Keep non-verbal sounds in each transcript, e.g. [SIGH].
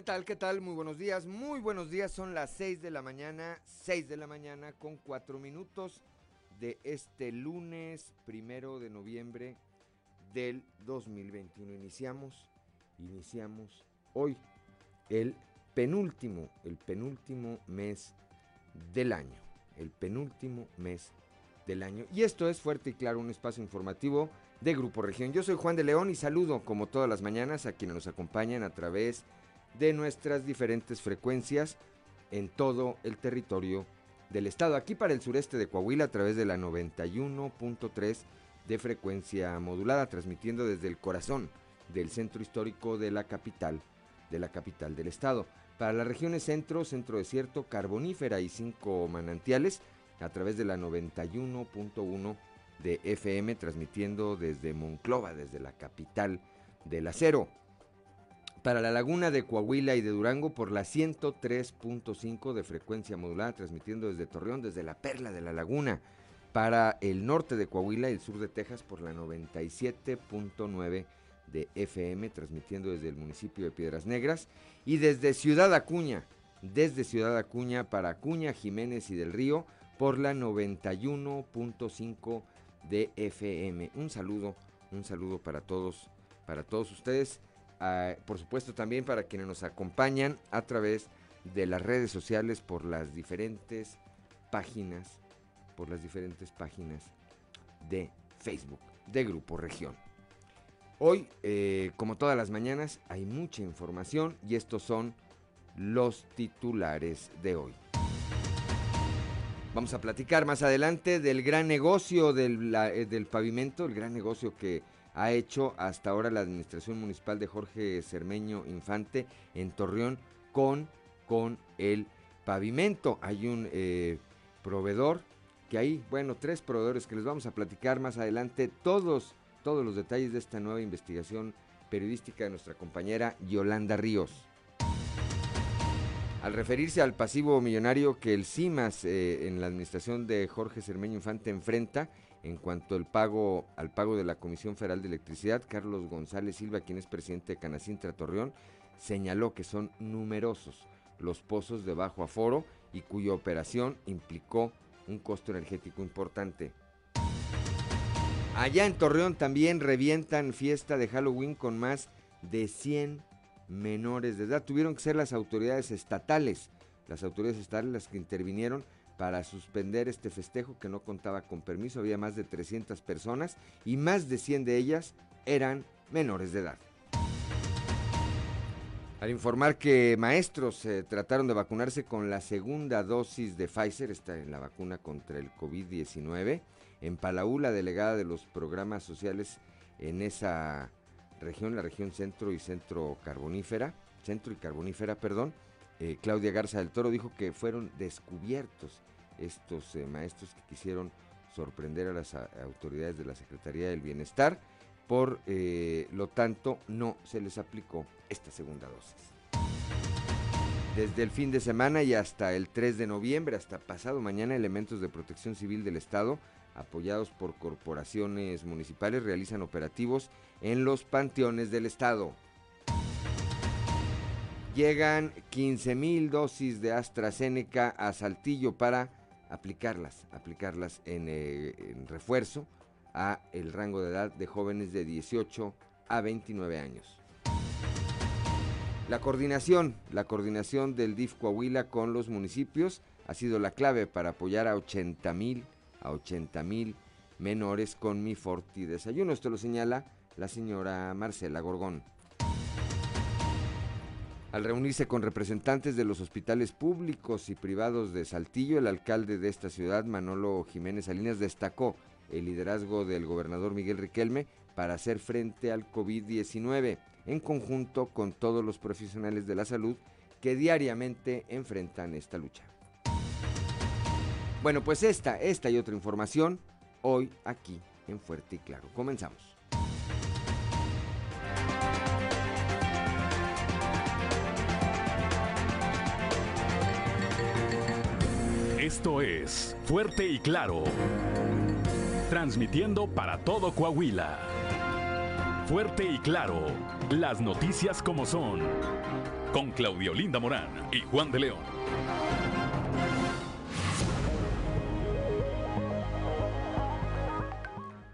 ¿Qué tal? ¿Qué tal? Muy buenos días. Muy buenos días. Son las 6 de la mañana, 6 de la mañana con 4 minutos de este lunes primero de noviembre del 2021. Iniciamos, iniciamos hoy el penúltimo, el penúltimo mes del año. El penúltimo mes del año. Y esto es Fuerte y Claro, un espacio informativo de Grupo Región. Yo soy Juan de León y saludo, como todas las mañanas, a quienes nos acompañan a través de nuestras diferentes frecuencias en todo el territorio del estado. Aquí para el sureste de Coahuila a través de la 91.3 de frecuencia modulada, transmitiendo desde el corazón del centro histórico de la capital, de la capital del estado. Para las regiones centro, centro desierto, carbonífera y cinco manantiales, a través de la 91.1 de FM, transmitiendo desde Monclova, desde la capital del acero para la laguna de Coahuila y de Durango por la 103.5 de frecuencia modulada, transmitiendo desde Torreón, desde la Perla de la Laguna, para el norte de Coahuila y el sur de Texas por la 97.9 de FM, transmitiendo desde el municipio de Piedras Negras, y desde Ciudad Acuña, desde Ciudad Acuña para Acuña, Jiménez y del Río por la 91.5 de FM. Un saludo, un saludo para todos, para todos ustedes por supuesto también para quienes nos acompañan a través de las redes sociales por las diferentes páginas, por las diferentes páginas de Facebook de Grupo Región. Hoy, eh, como todas las mañanas, hay mucha información y estos son los titulares de hoy. Vamos a platicar más adelante del gran negocio del, eh, del pavimento, el gran negocio que ha hecho hasta ahora la administración municipal de Jorge Cermeño Infante en Torreón con, con el pavimento. Hay un eh, proveedor que hay, bueno, tres proveedores que les vamos a platicar más adelante todos, todos los detalles de esta nueva investigación periodística de nuestra compañera Yolanda Ríos. Al referirse al pasivo millonario que el CIMAS eh, en la administración de Jorge Cermeño Infante enfrenta, en cuanto al pago, al pago de la Comisión Federal de Electricidad, Carlos González Silva, quien es presidente de Canacintra Torreón, señaló que son numerosos los pozos de bajo aforo y cuya operación implicó un costo energético importante. Allá en Torreón también revientan fiesta de Halloween con más de 100 menores de edad. Tuvieron que ser las autoridades estatales, las autoridades estatales las que intervinieron para suspender este festejo que no contaba con permiso. Había más de 300 personas y más de 100 de ellas eran menores de edad. Al informar que maestros eh, trataron de vacunarse con la segunda dosis de Pfizer, esta es la vacuna contra el COVID-19, en Palau, la delegada de los programas sociales en esa región, la región centro y centro carbonífera, centro y carbonífera, perdón, eh, Claudia Garza del Toro dijo que fueron descubiertos estos eh, maestros que quisieron sorprender a las autoridades de la Secretaría del Bienestar. Por eh, lo tanto, no se les aplicó esta segunda dosis. Desde el fin de semana y hasta el 3 de noviembre, hasta pasado mañana, elementos de protección civil del Estado, apoyados por corporaciones municipales, realizan operativos en los panteones del Estado. Llegan 15 mil dosis de AstraZeneca a Saltillo para aplicarlas, aplicarlas eh, en, refuerzo a el rango de edad de jóvenes de 18 a 29 años. La coordinación, la coordinación del DIF Coahuila con los municipios ha sido la clave para apoyar a 80 mil, a 80 mil menores con mi Forti Desayuno. Esto lo señala la señora Marcela Gorgón. Al reunirse con representantes de los hospitales públicos y privados de Saltillo, el alcalde de esta ciudad, Manolo Jiménez Salinas, destacó el liderazgo del gobernador Miguel Riquelme para hacer frente al COVID-19, en conjunto con todos los profesionales de la salud que diariamente enfrentan esta lucha. Bueno, pues esta, esta y otra información hoy aquí en Fuerte y Claro. Comenzamos. Esto es Fuerte y Claro. Transmitiendo para todo Coahuila. Fuerte y Claro. Las noticias como son. con Claudio Linda Morán y Juan de León.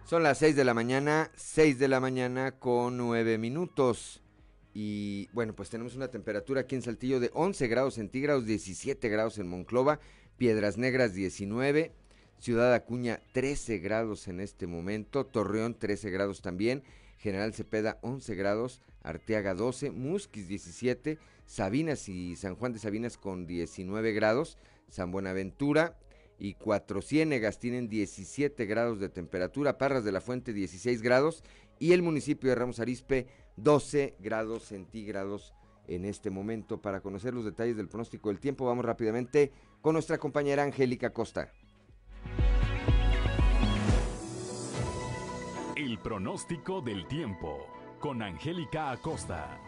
Son las 6 de la mañana, 6 de la mañana con 9 minutos. Y bueno, pues tenemos una temperatura aquí en Saltillo de 11 grados centígrados, 17 grados en Monclova, Piedras Negras 19, Ciudad Acuña 13 grados en este momento, Torreón 13 grados también, General Cepeda 11 grados, Arteaga 12, Musquis 17, Sabinas y San Juan de Sabinas con 19 grados, San Buenaventura y Cuatro Ciénegas tienen 17 grados de temperatura, Parras de la Fuente 16 grados y el municipio de Ramos Arispe 12 grados centígrados en este momento. Para conocer los detalles del pronóstico del tiempo, vamos rápidamente con nuestra compañera Angélica Costa. El pronóstico del tiempo con Angélica Acosta.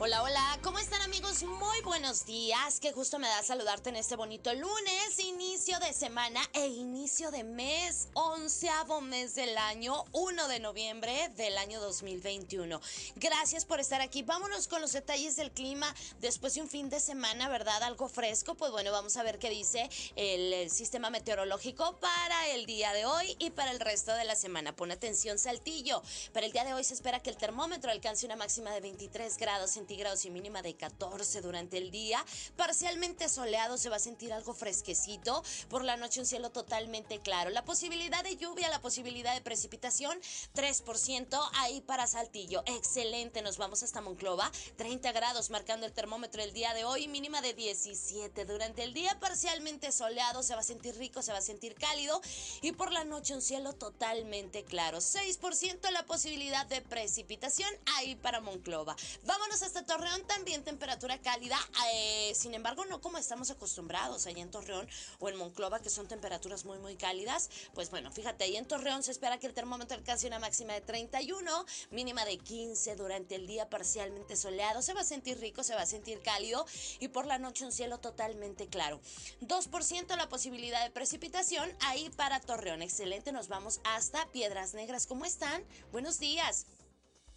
Hola, hola, ¿cómo están amigos? Muy buenos días. Qué justo me da saludarte en este bonito lunes, inicio de semana e inicio de mes, onceavo mes del año, 1 de noviembre del año 2021. Gracias por estar aquí. Vámonos con los detalles del clima después de un fin de semana, ¿verdad? Algo fresco. Pues bueno, vamos a ver qué dice el sistema meteorológico para el día de hoy y para el resto de la semana. Pon atención, Saltillo. Para el día de hoy se espera que el termómetro alcance una máxima de 23 grados grados y mínima de 14 durante el día. Parcialmente soleado, se va a sentir algo fresquecito. Por la noche un cielo totalmente claro. La posibilidad de lluvia, la posibilidad de precipitación, 3% ahí para Saltillo. Excelente, nos vamos hasta Monclova. 30 grados marcando el termómetro el día de hoy, mínima de 17. Durante el día parcialmente soleado, se va a sentir rico, se va a sentir cálido. Y por la noche un cielo totalmente claro. 6% la posibilidad de precipitación ahí para Monclova. Vámonos hasta Torreón también temperatura cálida, eh, sin embargo no como estamos acostumbrados allá en Torreón o en Monclova que son temperaturas muy muy cálidas. Pues bueno, fíjate, ahí en Torreón se espera que el termómetro alcance una máxima de 31, mínima de 15 durante el día parcialmente soleado. Se va a sentir rico, se va a sentir cálido y por la noche un cielo totalmente claro. 2% la posibilidad de precipitación ahí para Torreón. Excelente, nos vamos hasta Piedras Negras. ¿Cómo están? Buenos días.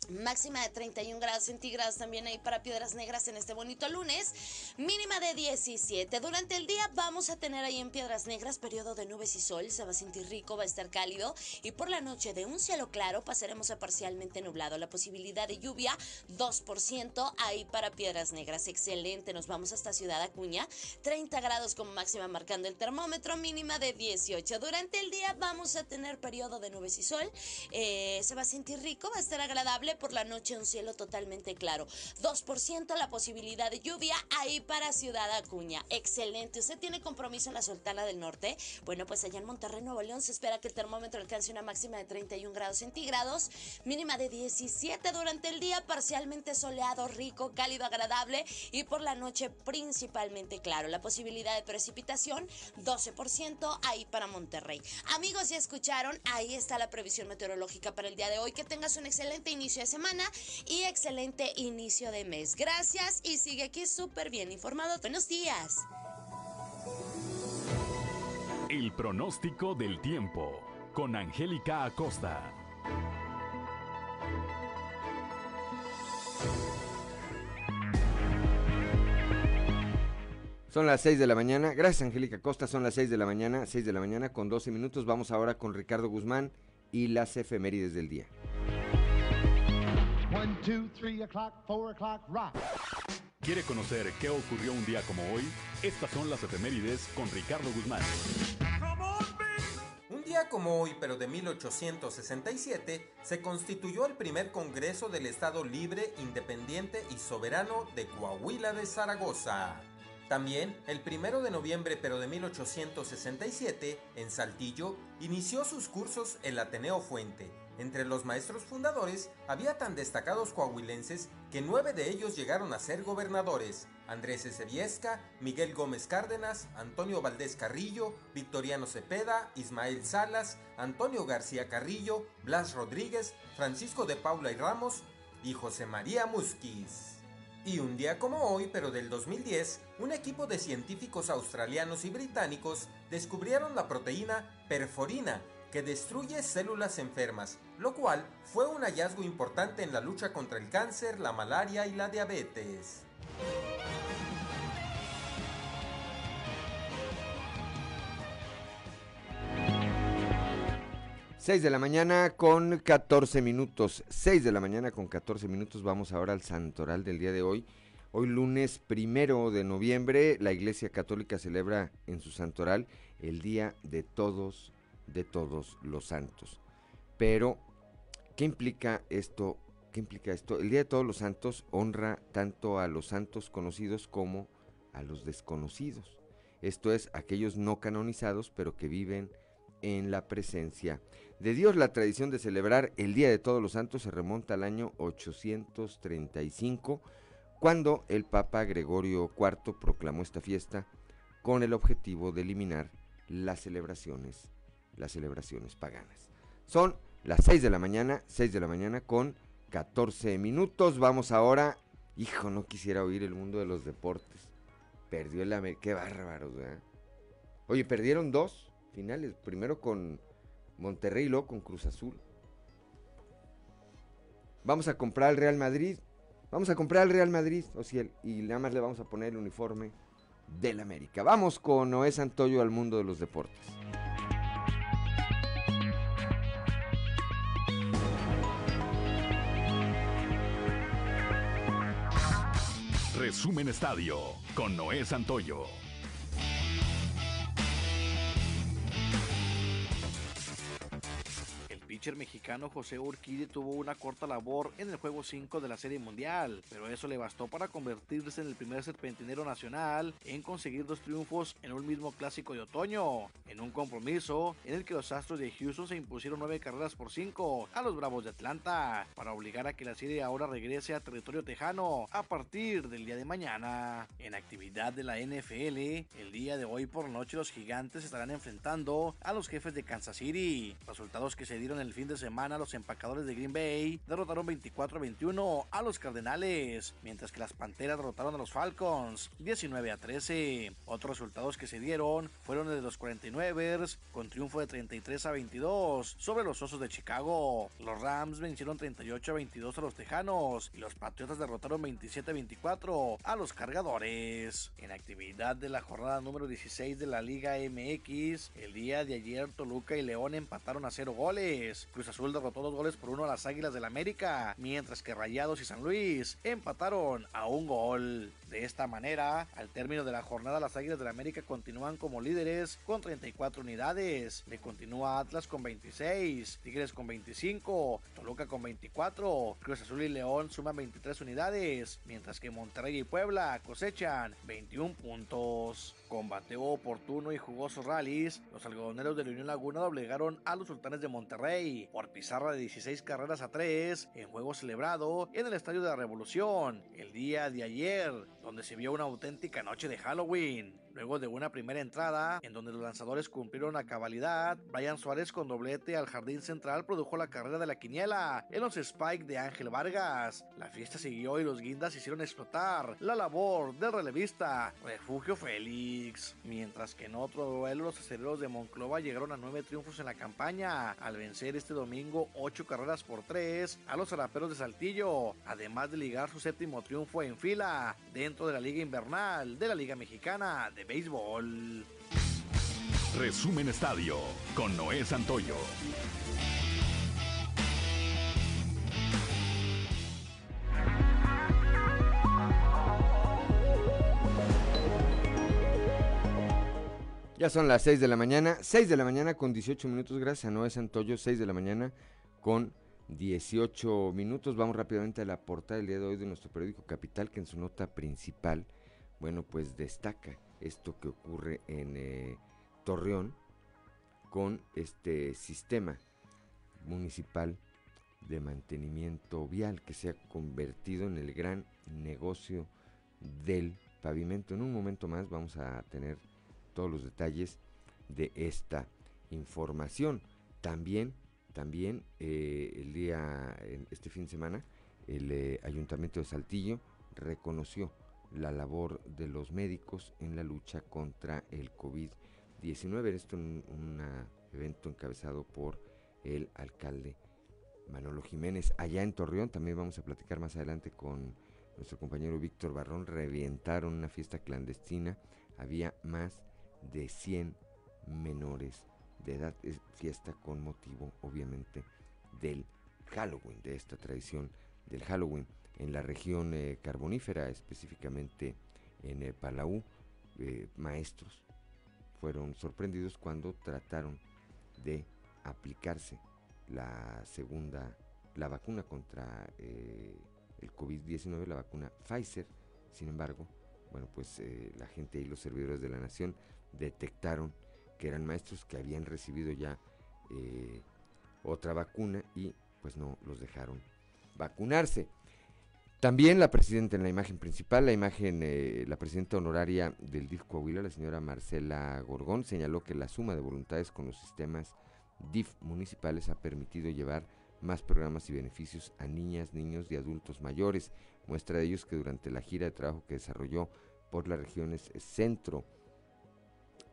Máxima de 31 grados centígrados también ahí para Piedras Negras en este bonito lunes. Mínima de 17. Durante el día vamos a tener ahí en Piedras Negras periodo de nubes y sol. Se va a sentir rico, va a estar cálido. Y por la noche de un cielo claro pasaremos a parcialmente nublado. La posibilidad de lluvia 2% ahí para Piedras Negras. Excelente. Nos vamos hasta Ciudad Acuña. 30 grados como máxima marcando el termómetro. Mínima de 18. Durante el día vamos a tener periodo de nubes y sol. Eh, se va a sentir rico, va a estar agradable por la noche un cielo totalmente claro. 2% la posibilidad de lluvia ahí para Ciudad Acuña. Excelente. ¿Usted tiene compromiso en la Sultana del Norte? Bueno, pues allá en Monterrey, Nuevo León, se espera que el termómetro alcance una máxima de 31 grados centígrados, mínima de 17 durante el día, parcialmente soleado, rico, cálido, agradable y por la noche principalmente claro. La posibilidad de precipitación, 12% ahí para Monterrey. Amigos, ya escucharon, ahí está la previsión meteorológica para el día de hoy. Que tengas un excelente inicio semana y excelente inicio de mes. Gracias y sigue aquí súper bien informado. Buenos días. El pronóstico del tiempo con Angélica Acosta. Son las 6 de la mañana. Gracias, Angélica Acosta. Son las 6 de la mañana, 6 de la mañana con 12 minutos. Vamos ahora con Ricardo Guzmán y las efemérides del día. ¿Quiere conocer qué ocurrió un día como hoy? Estas son las efemérides con Ricardo Guzmán. Un día como hoy, pero de 1867, se constituyó el primer Congreso del Estado Libre, Independiente y Soberano de Coahuila de Zaragoza. También, el primero de noviembre pero de 1867, en Saltillo, inició sus cursos el Ateneo Fuente, entre los maestros fundadores había tan destacados coahuilenses que nueve de ellos llegaron a ser gobernadores. Andrés Ezeviesca, Miguel Gómez Cárdenas, Antonio Valdés Carrillo, Victoriano Cepeda, Ismael Salas, Antonio García Carrillo, Blas Rodríguez, Francisco de Paula y Ramos y José María Musquiz. Y un día como hoy, pero del 2010, un equipo de científicos australianos y británicos descubrieron la proteína perforina que destruye células enfermas, lo cual fue un hallazgo importante en la lucha contra el cáncer, la malaria y la diabetes. 6 de la mañana con 14 minutos. 6 de la mañana con 14 minutos. Vamos ahora al santoral del día de hoy. Hoy lunes primero de noviembre, la Iglesia Católica celebra en su santoral el Día de Todos, de Todos los Santos. Pero, ¿qué implica esto? ¿Qué implica esto? El Día de Todos los Santos honra tanto a los santos conocidos como a los desconocidos. Esto es, aquellos no canonizados, pero que viven en la presencia de Dios. La tradición de celebrar el Día de Todos los Santos se remonta al año 835, cuando el Papa Gregorio IV proclamó esta fiesta con el objetivo de eliminar las celebraciones, las celebraciones paganas. Son las 6 de la mañana, 6 de la mañana con 14 minutos. Vamos ahora, hijo, no quisiera oír el mundo de los deportes. Perdió el América, qué bárbaro, ¿verdad? Oye, perdieron dos finales, primero con Monterrey y luego con Cruz Azul. Vamos a comprar al Real Madrid. Vamos a comprar al Real Madrid, Ociel, y nada más le vamos a poner el uniforme del América. Vamos con Noé Santoyo al mundo de los deportes. Resumen Estadio con Noé Santoyo. Mexicano José Urquidi tuvo una corta labor en el juego 5 de la Serie Mundial, pero eso le bastó para convertirse en el primer serpentinero nacional en conseguir dos triunfos en un mismo clásico de otoño, en un compromiso en el que los Astros de Houston se impusieron nueve carreras por cinco a los Bravos de Atlanta, para obligar a que la serie ahora regrese a territorio tejano a partir del día de mañana. En actividad de la NFL, el día de hoy por noche los gigantes estarán enfrentando a los jefes de Kansas City, resultados que se dieron el fin de semana los empacadores de Green Bay derrotaron 24 a 21 a los Cardenales, mientras que las Panteras derrotaron a los Falcons 19 a 13. Otros resultados que se dieron fueron de los 49ers con triunfo de 33 a 22 sobre los Osos de Chicago. Los Rams vencieron 38 a 22 a los Tejanos y los Patriotas derrotaron 27 a 24 a los Cargadores. En actividad de la jornada número 16 de la Liga MX, el día de ayer Toluca y León empataron a 0 goles. Cruz Azul derrotó dos goles por uno a las Águilas del América, mientras que Rayados y San Luis empataron a un gol. De esta manera, al término de la jornada, las Águilas del América continúan como líderes con 34 unidades. Le continúa Atlas con 26, Tigres con 25, Toluca con 24, Cruz Azul y León suman 23 unidades, mientras que Monterrey y Puebla cosechan 21 puntos. Combateo oportuno y jugosos rallies, los algodoneros de la Unión Laguna doblegaron a los sultanes de Monterrey por pizarra de 16 carreras a 3 en juego celebrado en el Estadio de la Revolución el día de ayer, donde se vio una auténtica noche de Halloween. Luego de una primera entrada, en donde los lanzadores cumplieron a cabalidad, Brian Suárez con doblete al jardín central produjo la carrera de la quiniela en los Spike de Ángel Vargas. La fiesta siguió y los guindas hicieron explotar la labor del relevista Refugio Félix. Mientras que en otro duelo, los aceleros de Monclova llegaron a nueve triunfos en la campaña, al vencer este domingo ocho carreras por tres a los zaraperos de Saltillo, además de ligar su séptimo triunfo en fila dentro de la Liga Invernal de la Liga Mexicana béisbol. Resumen Estadio con Noé Santoyo. Ya son las 6 de la mañana, 6 de la mañana con 18 minutos, gracias a Noé Santoyo, 6 de la mañana con 18 minutos. Vamos rápidamente a la portada del día de hoy de nuestro periódico Capital, que en su nota principal, bueno, pues destaca esto que ocurre en eh, Torreón con este sistema municipal de mantenimiento vial que se ha convertido en el gran negocio del pavimento. En un momento más vamos a tener todos los detalles de esta información. También, también eh, el día, este fin de semana, el eh, Ayuntamiento de Saltillo reconoció la labor de los médicos en la lucha contra el COVID-19. Esto en una evento encabezado por el alcalde Manolo Jiménez. Allá en Torreón también vamos a platicar más adelante con nuestro compañero Víctor Barrón. Revientaron una fiesta clandestina. Había más de 100 menores de edad. Es fiesta con motivo, obviamente, del Halloween, de esta tradición del Halloween. En la región eh, carbonífera, específicamente en eh, Palau, eh, maestros fueron sorprendidos cuando trataron de aplicarse la segunda, la vacuna contra el COVID-19, la vacuna Pfizer. Sin embargo, bueno, pues la gente y los servidores de la nación detectaron que eran maestros que habían recibido ya otra vacuna y pues no los dejaron vacunarse. También la presidenta en la imagen principal, la imagen, la presidenta honoraria del DIF Coahuila, la señora Marcela Gorgón, señaló que la suma de voluntades con los sistemas DIF municipales ha permitido llevar más programas y beneficios a niñas, niños y adultos mayores. Muestra de ellos que durante la gira de trabajo que desarrolló por las regiones centro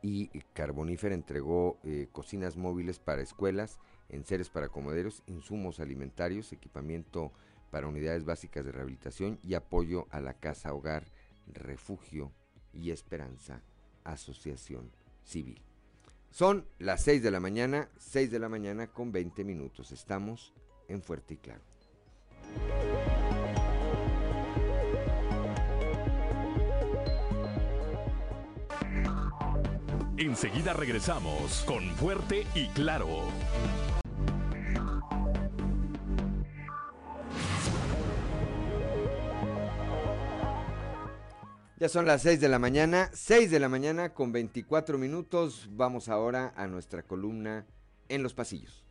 y carbonífera entregó eh, cocinas móviles para escuelas, enseres para comoderos, insumos alimentarios, equipamiento para unidades básicas de rehabilitación y apoyo a la casa hogar, refugio y esperanza, asociación civil. Son las 6 de la mañana, 6 de la mañana con 20 minutos. Estamos en Fuerte y Claro. Enseguida regresamos con Fuerte y Claro. Ya son las 6 de la mañana, 6 de la mañana con 24 minutos. Vamos ahora a nuestra columna en los pasillos.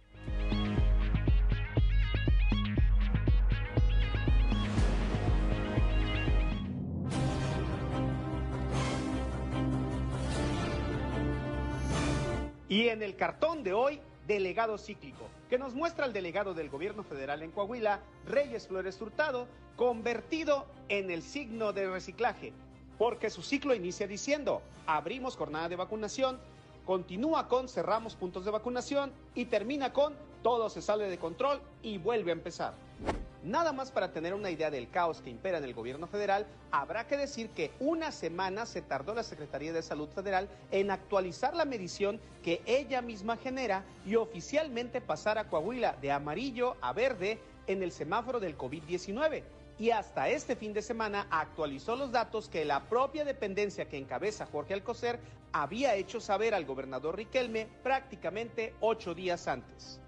Y en el cartón de hoy, delegado cíclico, que nos muestra el delegado del gobierno federal en Coahuila, Reyes Flores Hurtado, convertido en el signo de reciclaje, porque su ciclo inicia diciendo, abrimos jornada de vacunación, continúa con cerramos puntos de vacunación y termina con todo se sale de control y vuelve a empezar. Nada más para tener una idea del caos que impera en el gobierno federal, habrá que decir que una semana se tardó la Secretaría de Salud Federal en actualizar la medición que ella misma genera y oficialmente pasar a Coahuila de amarillo a verde en el semáforo del COVID-19 y hasta este fin de semana actualizó los datos que la propia dependencia que encabeza Jorge Alcocer había hecho saber al gobernador Riquelme prácticamente ocho días antes.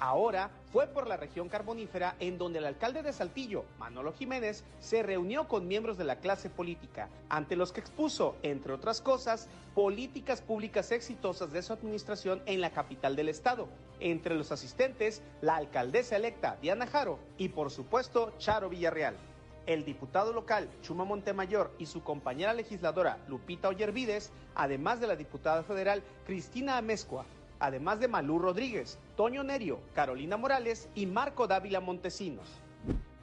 Ahora fue por la región carbonífera en donde el alcalde de Saltillo, Manolo Jiménez, se reunió con miembros de la clase política, ante los que expuso, entre otras cosas, políticas públicas exitosas de su administración en la capital del estado. Entre los asistentes, la alcaldesa electa Diana Jaro y, por supuesto, Charo Villarreal. El diputado local Chuma Montemayor y su compañera legisladora Lupita Ollervides, además de la diputada federal Cristina Amezcua, además de Malú Rodríguez, Toño Nerio, Carolina Morales y Marco Dávila Montesinos.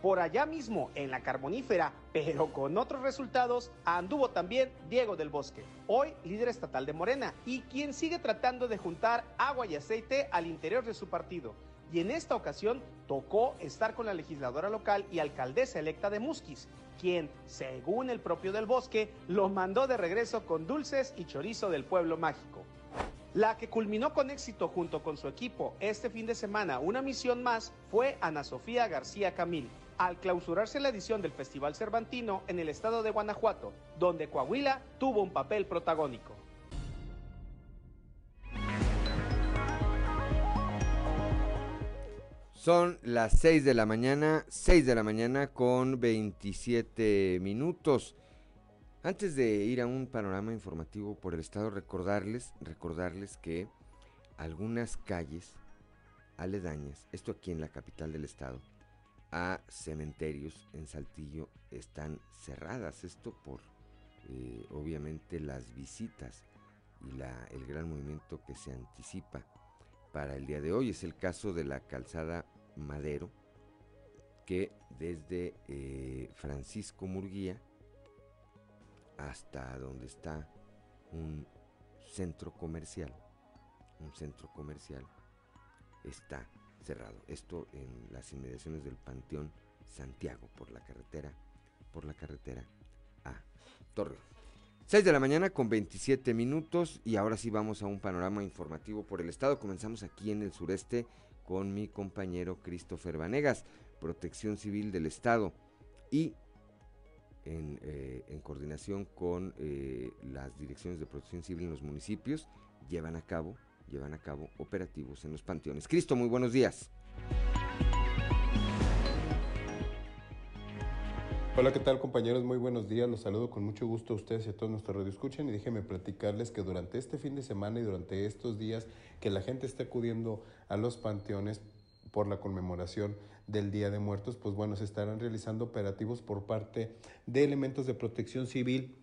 Por allá mismo, en la carbonífera, pero con otros resultados, anduvo también Diego del Bosque, hoy líder estatal de Morena, y quien sigue tratando de juntar agua y aceite al interior de su partido. Y en esta ocasión tocó estar con la legisladora local y alcaldesa electa de Musquis, quien, según el propio del Bosque, lo mandó de regreso con dulces y chorizo del pueblo mágico. La que culminó con éxito junto con su equipo este fin de semana, una misión más, fue Ana Sofía García Camil, al clausurarse la edición del Festival Cervantino en el estado de Guanajuato, donde Coahuila tuvo un papel protagónico. Son las 6 de la mañana, 6 de la mañana con 27 minutos. Antes de ir a un panorama informativo por el estado, recordarles, recordarles que algunas calles aledañas, esto aquí en la capital del estado, a cementerios en Saltillo están cerradas. Esto por eh, obviamente las visitas y la, el gran movimiento que se anticipa para el día de hoy. Es el caso de la calzada Madero, que desde eh, Francisco Murguía hasta donde está un centro comercial, un centro comercial, está cerrado. Esto en las inmediaciones del Panteón Santiago por la carretera, por la carretera a Torreón. 6 de la mañana con 27 minutos y ahora sí vamos a un panorama informativo por el estado. Comenzamos aquí en el sureste con mi compañero Christopher Vanegas, Protección Civil del Estado y en, eh, coordinación con eh, las direcciones de protección civil en los municipios llevan a cabo llevan a cabo operativos en los panteones. Cristo, muy buenos días. Hola, ¿qué tal compañeros? Muy buenos días. Los saludo con mucho gusto a ustedes y a todos nuestros radioescuchan y déjenme platicarles que durante este fin de semana y durante estos días que la gente está acudiendo a los panteones por la conmemoración del Día de Muertos, pues bueno, se estarán realizando operativos por parte de elementos de protección civil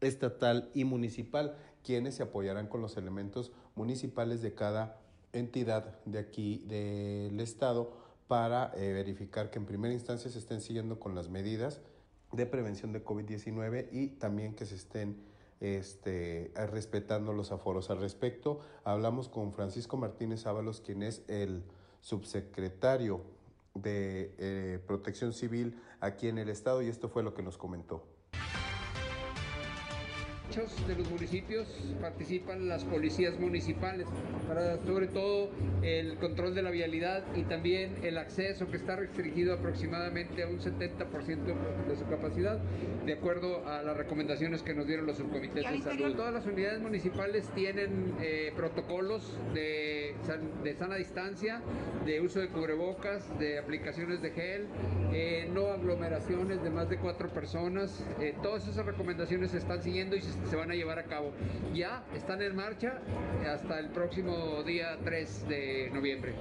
estatal y municipal, quienes se apoyarán con los elementos municipales de cada entidad de aquí del estado para eh, verificar que en primera instancia se estén siguiendo con las medidas de prevención de COVID-19 y también que se estén este, respetando los aforos. Al respecto, hablamos con Francisco Martínez Ábalos, quien es el subsecretario de eh, Protección Civil aquí en el Estado, y esto fue lo que nos comentó de los municipios participan las policías municipales para sobre todo el control de la vialidad y también el acceso que está restringido aproximadamente a un 70% de su capacidad de acuerdo a las recomendaciones que nos dieron los subcomités de salud. Todas las unidades municipales tienen eh, protocolos de, de, sana distancia, de uso de cubrebocas, de aplicaciones de gel, eh, no aglomeraciones de más de cuatro personas. Eh, todas esas recomendaciones se están siguiendo y se se van a llevar a cabo. Ya están en marcha hasta el próximo día 3 de noviembre.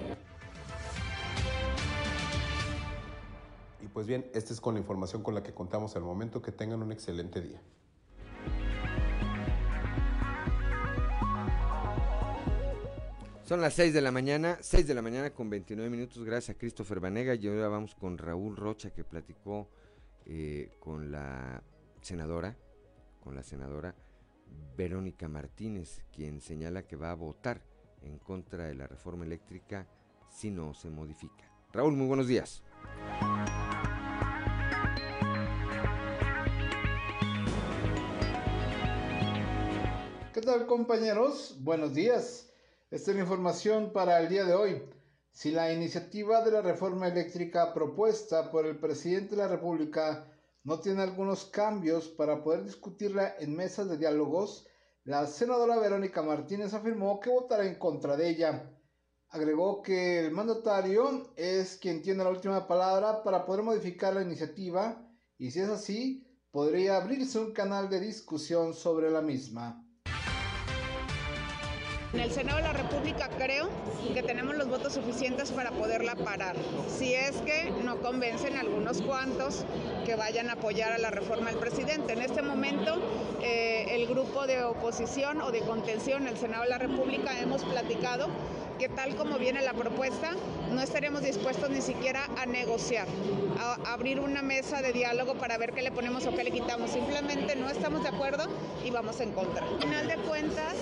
Y pues bien, esta es con la información con la que contamos al momento. Que tengan un excelente día. Son las 6 de la mañana, 6 de la mañana con 29 minutos. Gracias a Christopher Vanega. Y ahora vamos con Raúl Rocha que platicó eh, con la senadora con la senadora Verónica Martínez, quien señala que va a votar en contra de la reforma eléctrica si no se modifica. Raúl, muy buenos días. ¿Qué tal compañeros? Buenos días. Esta es la información para el día de hoy. Si la iniciativa de la reforma eléctrica propuesta por el presidente de la República no tiene algunos cambios para poder discutirla en mesas de diálogos, la senadora Verónica Martínez afirmó que votará en contra de ella. Agregó que el mandatario es quien tiene la última palabra para poder modificar la iniciativa y si es así, podría abrirse un canal de discusión sobre la misma. En el Senado de la República creo que tenemos los votos suficientes para poderla parar. Si es que no convencen algunos cuantos que vayan a apoyar a la reforma del presidente. En este momento, eh, el grupo de oposición o de contención en el Senado de la República hemos platicado que tal como viene la propuesta, no estaremos dispuestos ni siquiera a negociar, a abrir una mesa de diálogo para ver qué le ponemos o qué le quitamos. Simplemente no estamos de acuerdo y vamos en contra. Al final de cuentas,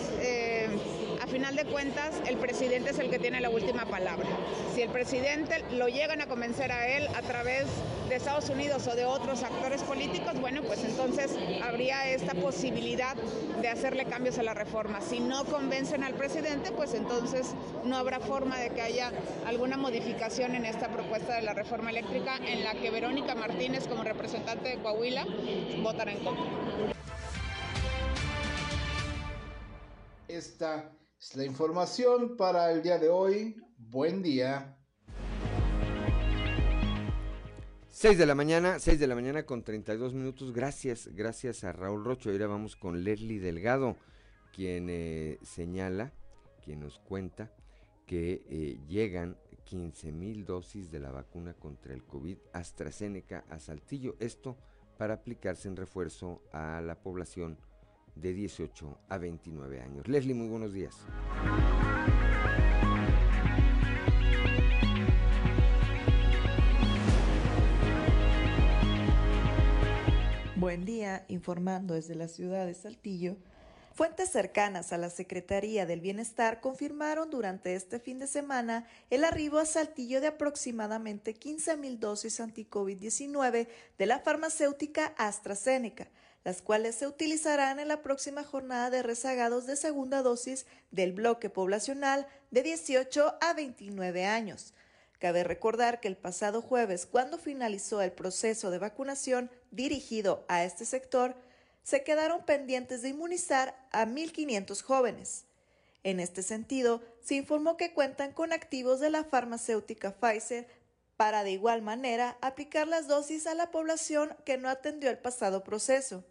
final de cuentas, el presidente es el que tiene la última palabra. Si el presidente lo llegan a convencer a él a través de Estados Unidos o de otros actores políticos, bueno, pues entonces habría esta posibilidad de hacerle cambios a la reforma. Si no convencen al presidente, pues entonces no habrá forma de que haya alguna modificación en esta propuesta de la reforma eléctrica en la que Verónica Martínez, como representante de Coahuila, votará en contra. Esta es la información para el día de hoy. Buen día. 6 de la mañana, 6 de la mañana con 32 minutos. Gracias, gracias a Raúl Rocho. Ahora vamos con Leslie Delgado, quien eh, señala, quien nos cuenta que eh, llegan 15 mil dosis de la vacuna contra el COVID AstraZeneca a Saltillo. Esto para aplicarse en refuerzo a la población de 18 a 29 años. Leslie, muy buenos días. Buen día, informando desde la ciudad de Saltillo. Fuentes cercanas a la Secretaría del Bienestar confirmaron durante este fin de semana el arribo a Saltillo de aproximadamente 15 mil dosis anti-COVID-19 de la farmacéutica AstraZeneca, las cuales se utilizarán en la próxima jornada de rezagados de segunda dosis del bloque poblacional de 18 a 29 años. Cabe recordar que el pasado jueves, cuando finalizó el proceso de vacunación dirigido a este sector, se quedaron pendientes de inmunizar a 1.500 jóvenes. En este sentido, se informó que cuentan con activos de la farmacéutica Pfizer para de igual manera aplicar las dosis a la población que no atendió el pasado proceso.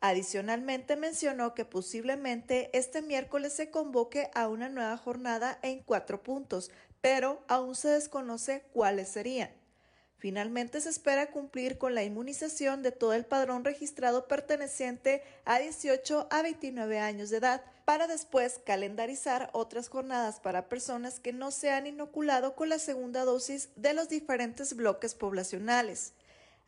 Adicionalmente mencionó que posiblemente este miércoles se convoque a una nueva jornada en cuatro puntos, pero aún se desconoce cuáles serían. Finalmente se espera cumplir con la inmunización de todo el padrón registrado perteneciente a 18 a 29 años de edad, para después calendarizar otras jornadas para personas que no se han inoculado con la segunda dosis de los diferentes bloques poblacionales.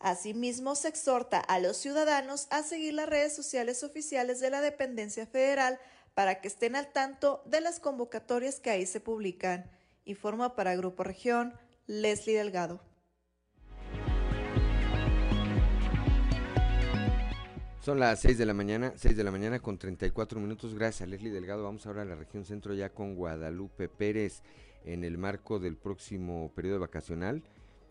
Asimismo, se exhorta a los ciudadanos a seguir las redes sociales oficiales de la dependencia federal para que estén al tanto de las convocatorias que ahí se publican. Informa para Grupo Región Leslie Delgado. Son las 6 de la mañana, 6 de la mañana con 34 minutos. Gracias Leslie Delgado. Vamos ahora a la región centro ya con Guadalupe Pérez. En el marco del próximo periodo vacacional,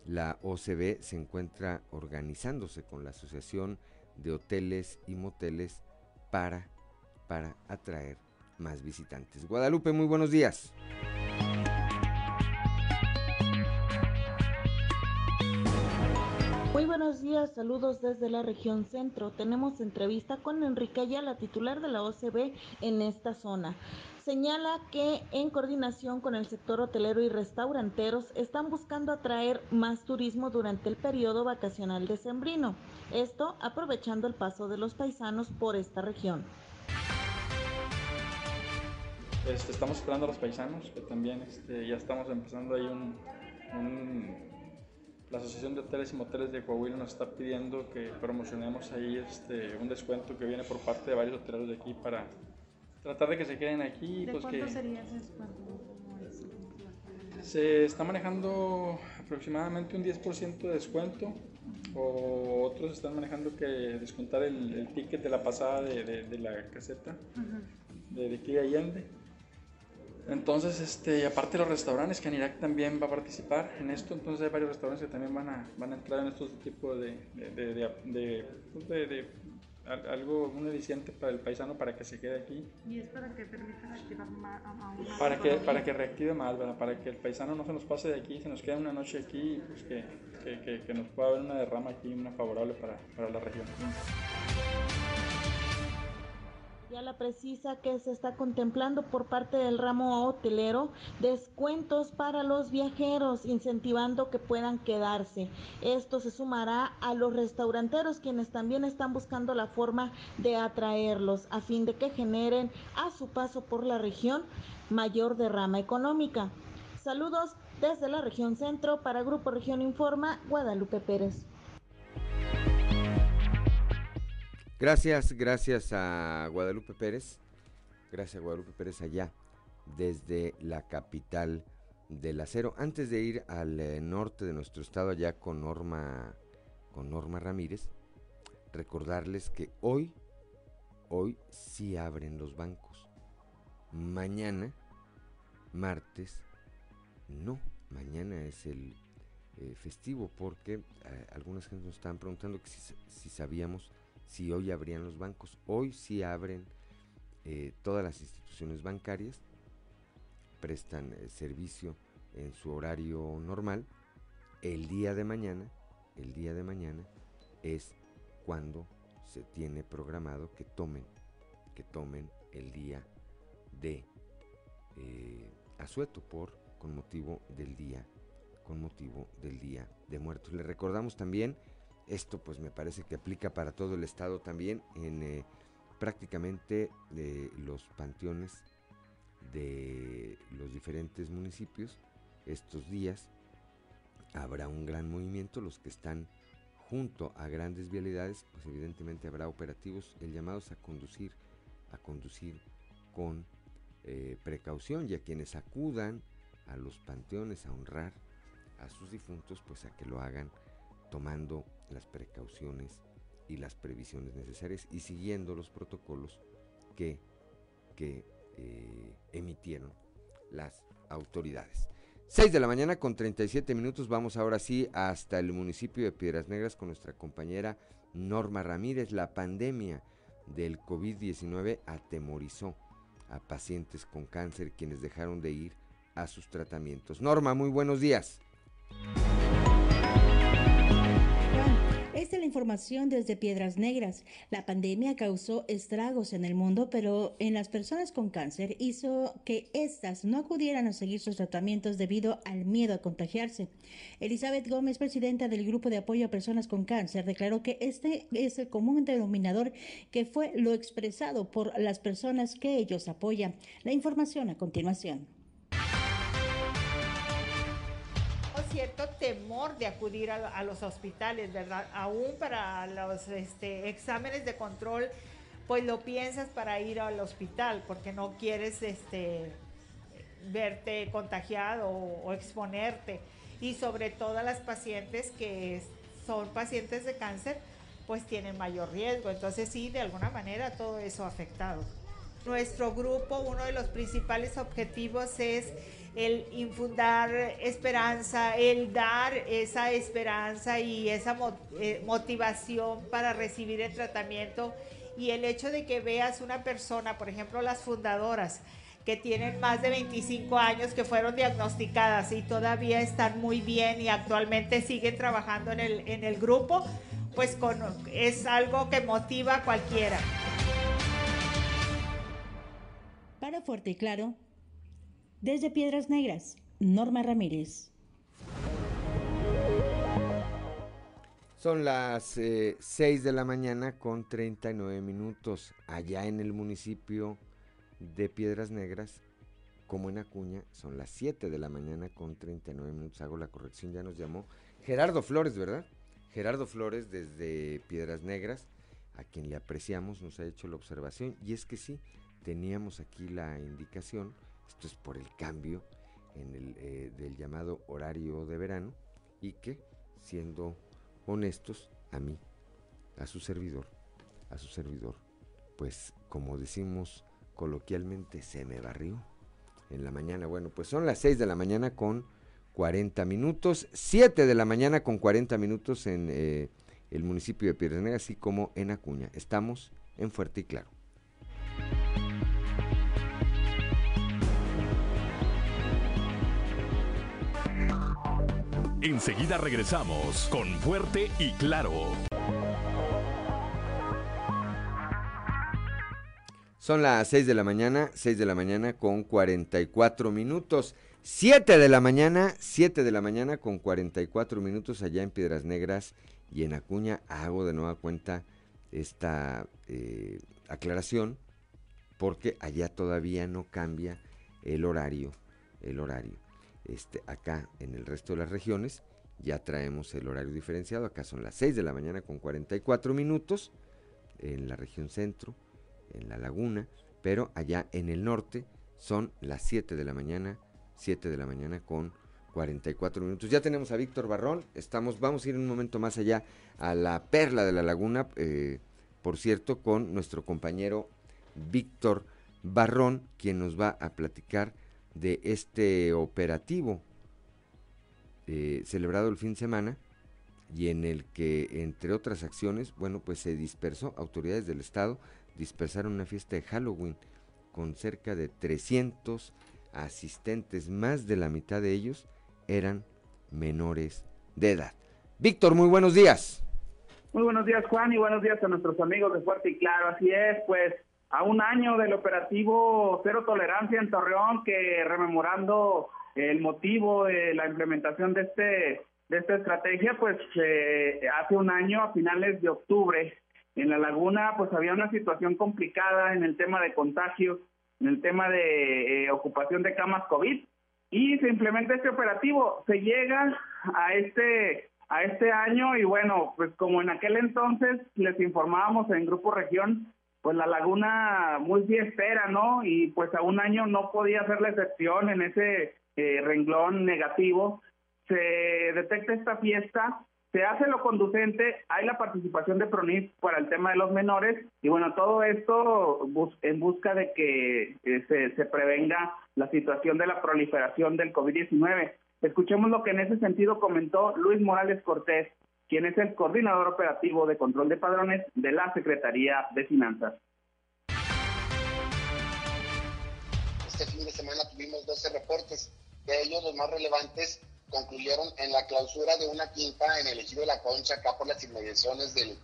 la OCB se encuentra organizándose con la Asociación de Hoteles y Moteles para, para atraer más visitantes. Guadalupe, muy buenos días. Muy buenos días, saludos desde la región centro. Tenemos entrevista con Enrique Ayala, titular de la OCB en esta zona. Señala que en coordinación con el sector hotelero y restauranteros están buscando atraer más turismo durante el periodo vacacional decembrino. Esto aprovechando el paso de los paisanos por esta región. Este, estamos esperando a los paisanos, que también este, ya estamos empezando ahí un la Asociación de Hoteles y Moteles de Coahuila nos está pidiendo que promocionemos ahí este, un descuento que viene por parte de varios hoteleros de aquí para tratar de que se queden aquí. ¿De pues cuánto sería ese descuento? Se está manejando aproximadamente un 10% de descuento o otros están manejando que descontar el, ticket de la pasada de, de, la caseta de, de aquí Allende entonces, este, aparte los restaurantes, que Anirac también va a participar en esto, entonces hay varios restaurantes que también van a, van a entrar en estos tipos de, de, de, pues, de, algo, un ediciente para el paisano para que se quede aquí. ¿Y es para que permita reactivar más? para, que, para que reactive más, para que el paisano no se nos pase de aquí, se nos quede una noche aquí, pues que, que, que, que nos pueda haber una derrama aquí, una favorable para, para la región. Ya la precisa que se está contemplando por parte del ramo hotelero descuentos para los viajeros, incentivando que puedan quedarse. Esto se sumará a los restauranteros quienes también están buscando la forma de atraerlos a fin de que generen a su paso por la región mayor derrama económica. Saludos desde la región centro para Grupo Región Informa, Guadalupe Pérez. Gracias, gracias a Guadalupe Pérez. Gracias a Guadalupe Pérez allá, desde la capital del acero. Antes de ir al eh, norte de nuestro estado, allá con Norma, con Norma Ramírez, recordarles que hoy, hoy sí abren los bancos. Mañana, martes, no. Mañana es el eh, festivo porque eh, algunas gente nos estaban preguntando que si sabíamos si hoy abrían los bancos. Hoy sí abren eh, todas las instituciones bancarias, prestan eh, servicio en su horario normal. El día de mañana, el día de mañana es cuando se tiene programado que tomen, que tomen el día de eh, asueto por con motivo del día, con motivo del día de muertos. Le recordamos también esto pues me parece que aplica para todo el estado también en eh, prácticamente de los panteones de los diferentes municipios. Estos días habrá un gran movimiento, los que están junto a grandes vialidades, pues evidentemente habrá operativos, el llamados a conducir a conducir con eh, precaución y a quienes acudan a los panteones a honrar a sus difuntos, pues a que lo hagan tomando las precauciones y las previsiones necesarias y siguiendo los protocolos que, que eh, emitieron las autoridades. 6 de la mañana con 37 minutos, vamos ahora sí hasta el municipio de Piedras Negras con nuestra compañera Norma Ramírez. La pandemia del COVID-19 atemorizó a pacientes con cáncer quienes dejaron de ir a sus tratamientos. Norma, muy buenos días. Esta es la información desde Piedras Negras. La pandemia causó estragos en el mundo, pero en las personas con cáncer hizo que éstas no acudieran a seguir sus tratamientos debido al miedo a contagiarse. Elizabeth Gómez, presidenta del Grupo de Apoyo a Personas con Cáncer, declaró que este es el común denominador que fue lo expresado por las personas que ellos apoyan. La información a continuación. Cierto temor de acudir a, los hospitales, ¿verdad? Aún para los este, exámenes de control, pues lo piensas para ir al hospital, porque no quieres este, verte contagiado o, exponerte. Y sobre todo a las pacientes que son pacientes de cáncer, pues tienen mayor riesgo. Entonces sí, de alguna manera todo eso ha afectado. Nuestro grupo, uno de los principales objetivos es el infundar esperanza, el dar esa esperanza y esa eh, motivación para recibir el tratamiento y el hecho de que veas una persona, por ejemplo las fundadoras, que tienen más de 25 años, que fueron diagnosticadas y todavía están muy bien y actualmente siguen trabajando en el, en el grupo, pues con, es algo que motiva a cualquiera. Para Fuerte y Claro, desde Piedras Negras, Norma Ramírez. Son las 6 eh, de la mañana con 39 minutos allá en el municipio de Piedras Negras, como en Acuña, son las 7 de la mañana con 39 minutos. Hago la corrección, ya nos llamó Gerardo Flores, ¿verdad? Gerardo Flores desde Piedras Negras, a quien le apreciamos, nos ha hecho la observación, y es que sí, teníamos aquí la indicación esto es por el cambio en el, eh, del llamado horario de verano y que, siendo honestos, a mí, a su servidor, a su servidor, pues como decimos coloquialmente, se me barrió en la mañana. Bueno, pues son las 6 de la mañana con 40 minutos, 7 de la mañana con 40 minutos en eh, el municipio de Piedras Negras, así como en Acuña. Estamos en Fuerte y Claro. Enseguida regresamos con Fuerte y Claro. Son las 6 de la mañana, 6 de la mañana con 44 minutos. 7 de la mañana, 7 de la mañana con 44 minutos allá en Piedras Negras y en Acuña. Hago de nueva cuenta esta eh, aclaración porque allá todavía no cambia el horario, el horario. Este, acá en el resto de las regiones ya traemos el horario diferenciado. Acá son las 6 de la mañana con 44 minutos en la región centro, en la laguna, pero allá en el norte son las 7 de la mañana, 7 de la mañana con 44 minutos. Ya tenemos a Víctor Barrón, estamos, vamos a ir un momento más allá a la perla de la laguna, eh, por cierto, con nuestro compañero Víctor Barrón, quien nos va a platicar de este operativo eh, celebrado el fin de semana y en el que, entre otras acciones, bueno, pues se dispersó, autoridades del Estado dispersaron una fiesta de Halloween con cerca de 300 asistentes, más de la mitad de ellos eran menores de edad. Víctor, muy buenos días. Muy buenos días, Juan, y buenos días a nuestros amigos de Fuerte y Claro. Así es, pues a un año del operativo Cero Tolerancia en Torreón, que rememorando el motivo de la implementación de este de esta estrategia, pues eh, hace un año, a finales de octubre, en la laguna, pues había una situación complicada en el tema de contagio, en el tema de eh, ocupación de camas COVID, y se implementa este operativo. Se llega a este a este año y bueno, pues como en aquel entonces les informábamos en Grupo Región pues la laguna muy fiestera, ¿no? Y pues a un año no podía ser la excepción en ese eh, renglón negativo. Se detecta esta fiesta, se hace lo conducente, hay la participación de PRONIF para el tema de los menores y bueno, todo esto en busca de que eh, se, se prevenga la situación de la proliferación del COVID-19. Escuchemos lo que en ese sentido comentó Luis Morales Cortés, quien es el coordinador operativo de control de padrones de la Secretaría de Finanzas. Este fin de semana tuvimos 12 reportes, de ellos los más relevantes concluyeron en la clausura de una quinta en el ejido de la Concha, acá por las inmediaciones del,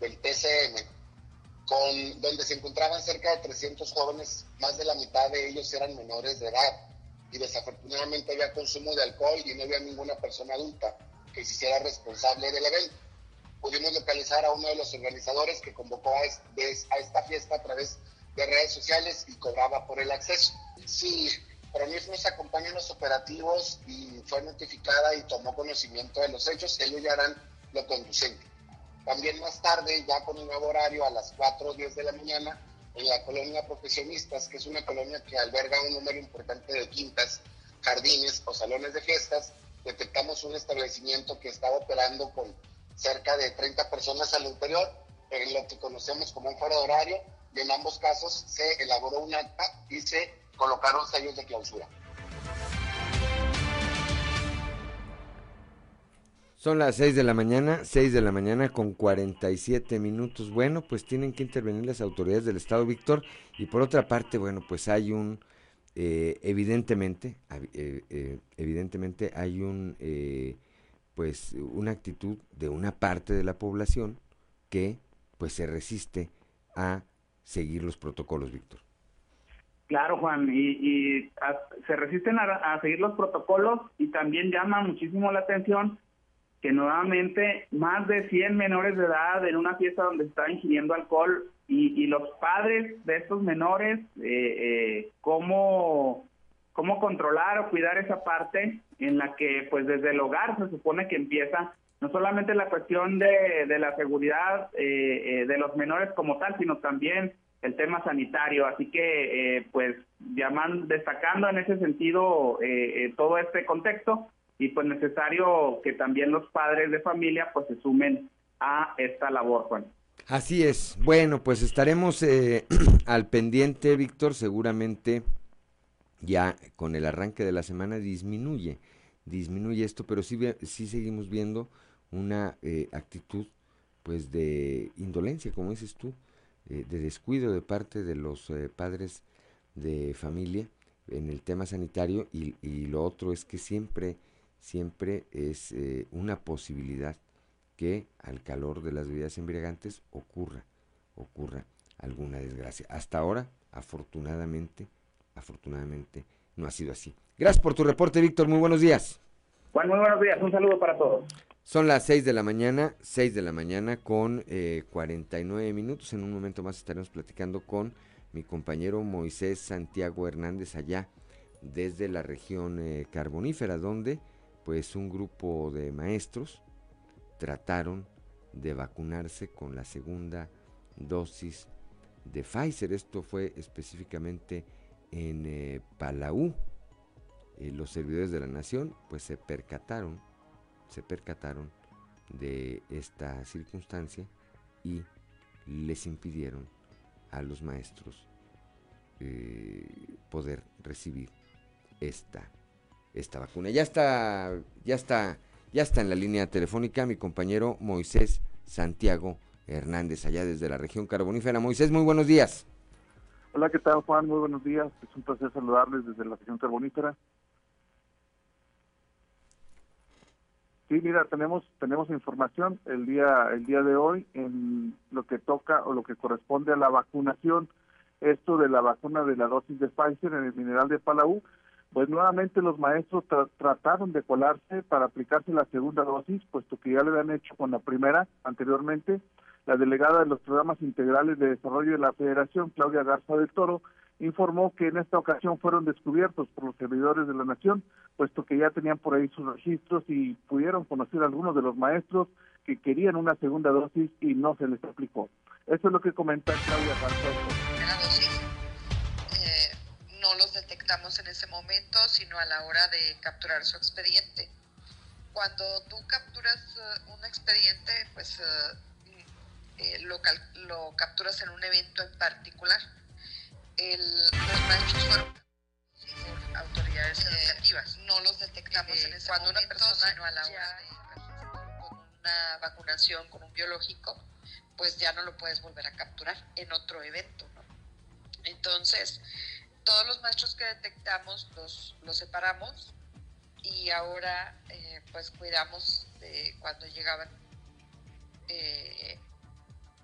del TCM, con, donde se encontraban cerca de 300 jóvenes, más de la mitad de ellos eran menores de edad y desafortunadamente había consumo de alcohol y no había ninguna persona adulta que se hiciera responsable del evento. Pudimos localizar a uno de los organizadores que convocó a, esta fiesta a través de redes sociales y cobraba por el acceso. Sí, Promis nos acompaña en los operativos y fue notificada y tomó conocimiento de los hechos, ellos ya harán lo conducente. También más tarde, ya con un nuevo horario a las 4 o 10 de la mañana, en la colonia Profesionistas, que es una colonia que alberga un número importante de quintas, jardines o salones de fiestas, detectamos un establecimiento que estaba operando con cerca de 30 personas al interior, en lo que conocemos como un foro de horario, y en ambos casos se elaboró un acta y se colocaron sellos de clausura. Son las 6 de la mañana, 6 de la mañana con 47 minutos. Bueno, pues tienen que intervenir las autoridades del Estado, Víctor. Y por otra parte, bueno, pues hay un eh, evidentemente, eh, eh, evidentemente hay un, pues una actitud de una parte de la población que pues se resiste a seguir los protocolos, Víctor. Claro, Juan, y, se resisten a, seguir los protocolos y también llama muchísimo la atención que nuevamente más de 100 menores de edad en una fiesta donde se está ingiriendo alcohol y, los padres de estos menores, eh, eh, cómo, cómo controlar o cuidar esa parte en la que pues desde el hogar se supone que empieza no solamente la cuestión de, de la seguridad eh, eh, de los menores como tal, sino también el tema sanitario. Así que, pues, llaman, destacando en ese sentido todo este contexto y pues necesario que también los padres de familia pues se sumen a esta labor, Juan. Así es. Bueno, pues estaremos eh, [CLEARS THROAT] al pendiente, Víctor. Seguramente ya con el arranque de la semana disminuye, disminuye esto, pero sí, sí seguimos viendo una eh, actitud pues de indolencia, como dices tú, eh, de descuido de parte de los padres de familia en el tema sanitario y, y, lo otro es que siempre, siempre es una posibilidad que al calor de las bebidas embriagantes ocurra, ocurra alguna desgracia. Hasta ahora, afortunadamente, afortunadamente no ha sido así. Gracias por tu reporte, Víctor. Muy buenos días. Juan, muy buenos días. Un saludo para todos. Son las 6 de la mañana, 6 de la mañana con eh, 49 minutos. En un momento más estaremos platicando con mi compañero Moisés Santiago Hernández allá desde la región eh, carbonífera, donde pues un grupo de maestros trataron de vacunarse con la segunda dosis de Pfizer. Esto fue específicamente en eh, Palau. Eh, los servidores de la nación pues se percataron, se percataron de esta circunstancia y les impidieron a los maestros eh, poder recibir esta, esta vacuna. Ya está, ya está ya está en la línea telefónica mi compañero Moisés Santiago Hernández, allá desde la región carbonífera. Moisés, muy buenos días. Hola, ¿qué tal Juan? Muy buenos días. Es un placer saludarles desde la región carbonífera. Sí, mira, tenemos tenemos información el día el día de hoy en lo que toca o lo que corresponde a la vacunación. Esto de la vacuna de la dosis de Pfizer en el mineral de Palau pues nuevamente los maestros trataron de colarse para aplicarse la segunda dosis, puesto que ya le habían hecho con la primera anteriormente. La delegada de los programas integrales de desarrollo de la Federación, Claudia Garza del Toro, informó que en esta ocasión fueron descubiertos por los servidores de la nación, puesto que ya tenían por ahí sus registros y pudieron conocer a algunos de los maestros que querían una segunda dosis y no se les aplicó. Eso es lo que comenta Claudia eh, no los detectamos en ese momento, sino a la hora de capturar su expediente. Cuando tú capturas eh, un expediente, pues eh, lo, lo capturas en un evento en particular el, los maestros fueron por autoridades educativas. No los detectamos en ese cuando momento, una persona sino a la hora de con una vacunación, con un biológico, pues ya no lo puedes volver a capturar en otro evento. ¿no? Entonces, todos los maestros que detectamos los, los separamos y ahora eh, pues cuidamos de cuando llegaban eh,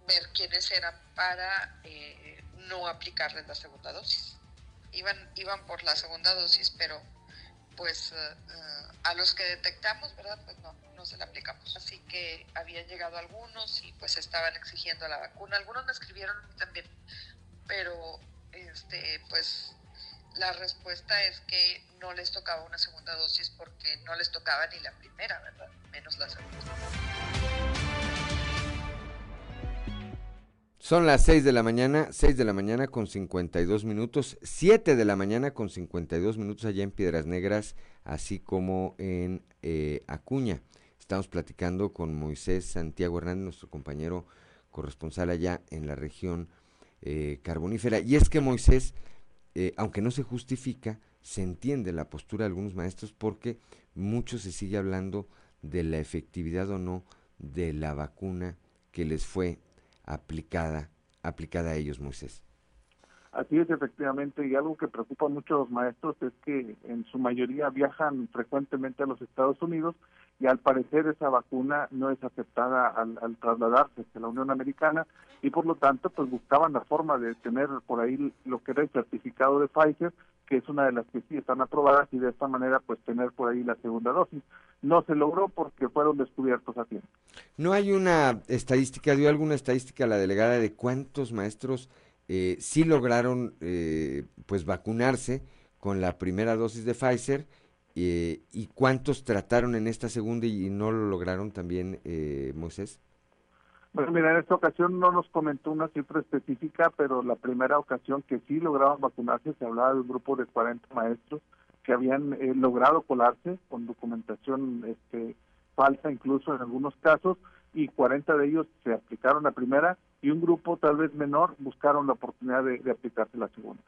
ver quiénes eran para eh, no aplicarles la segunda dosis. Iban, iban por la segunda dosis, pero pues a los que detectamos, ¿verdad? Pues no, no se la aplicamos. Así que habían llegado algunos y pues estaban exigiendo la vacuna. Algunos me escribieron también, pero este, pues la respuesta es que no les tocaba una segunda dosis porque no les tocaba ni la primera, ¿verdad? Menos la segunda. Son las 6 de la mañana, 6 de la mañana con 52 minutos, 7 de la mañana con 52 minutos allá en Piedras Negras, así como en eh, Acuña. Estamos platicando con Moisés Santiago Hernández, nuestro compañero corresponsal allá en la región eh, carbonífera. Y es que Moisés, eh, aunque no se justifica, se entiende la postura de algunos maestros porque mucho se sigue hablando de la efectividad o no de la vacuna que les fue aplicada, aplicada a ellos, Moisés. Así es, efectivamente, y algo que preocupa mucho a los maestros es que en su mayoría viajan frecuentemente a los Estados Unidos y al parecer esa vacuna no es aceptada al, trasladarse a la Unión Americana y por lo tanto pues buscaban la forma de tener por ahí lo que era el certificado de Pfizer que es una de las que sí están aprobadas y de esta manera pues tener por ahí la segunda dosis. No se logró porque fueron descubiertos a tiempo. No hay una estadística, dio alguna estadística la delegada de cuántos maestros eh, sí lograron eh, pues vacunarse con la primera dosis de Pfizer eh, y cuántos trataron en esta segunda y no lo lograron también, eh, Moisés. Bueno, mira, en esta ocasión no nos comentó una cifra específica, pero la primera ocasión que sí lograban vacunarse se hablaba de un grupo de 40 maestros que habían eh, logrado colarse con documentación este, falsa incluso en algunos casos y 40 de ellos se aplicaron la primera y un grupo tal vez menor buscaron la oportunidad de aplicarse la segunda.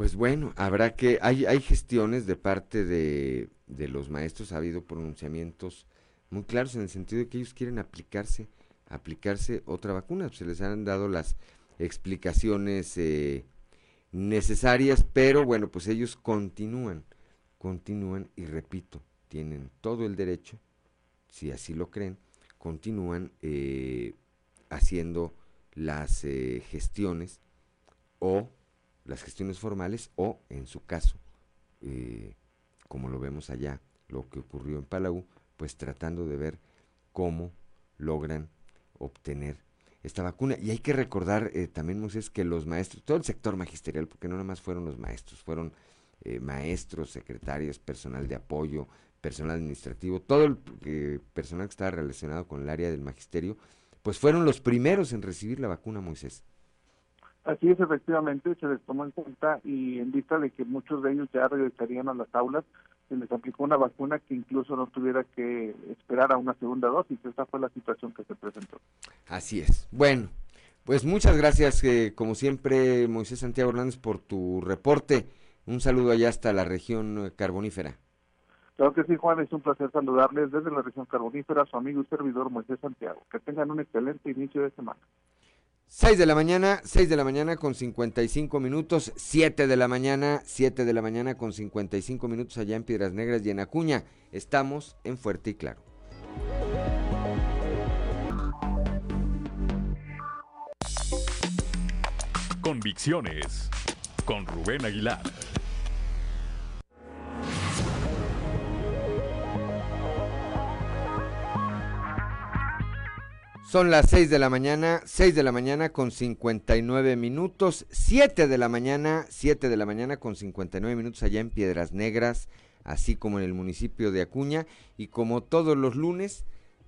Pues bueno, habrá que, hay, hay gestiones de parte de, de los maestros, ha habido pronunciamientos muy claros en el sentido de que ellos quieren aplicarse, aplicarse otra vacuna. Se les han dado las explicaciones eh, necesarias, pero bueno, pues ellos continúan, continúan y repito, tienen todo el derecho, si así lo creen, continúan eh, haciendo las eh, gestiones o las gestiones formales o en su caso, como lo vemos allá, lo que ocurrió en Palau, pues tratando de ver cómo logran obtener esta vacuna. Y hay que recordar eh, también, Moisés, que los maestros, todo el sector magisterial, porque no nada más fueron los maestros, fueron eh, maestros, secretarios, personal de apoyo, personal administrativo, todo el eh, personal que estaba relacionado con el área del magisterio, pues fueron los primeros en recibir la vacuna, Moisés. Así es, efectivamente, se les tomó en cuenta y en vista de que muchos de ellos ya regresarían a las aulas, se les aplicó una vacuna que incluso no tuviera que esperar a una segunda dosis. Esa fue la situación que se presentó. Así es. Bueno, pues muchas gracias, eh, como siempre, Moisés Santiago Hernández, por tu reporte. Un saludo allá hasta la región eh, carbonífera. Claro que sí, Juan, es un placer saludarles desde la región carbonífera, su amigo y servidor Moisés Santiago. Que tengan un excelente inicio de semana. 6 de la mañana, 6 de la mañana con 55 minutos, 7 de la mañana, 7 de la mañana con 55 minutos allá en Piedras Negras y en Acuña. Estamos en Fuerte y Claro. Convicciones con Rubén Aguilar. Son las 6 de la mañana, 6 de la mañana con 59 minutos, 7 de la mañana, 7 de la mañana con 59 minutos allá en Piedras Negras, así como en el municipio de Acuña. Y como todos los lunes,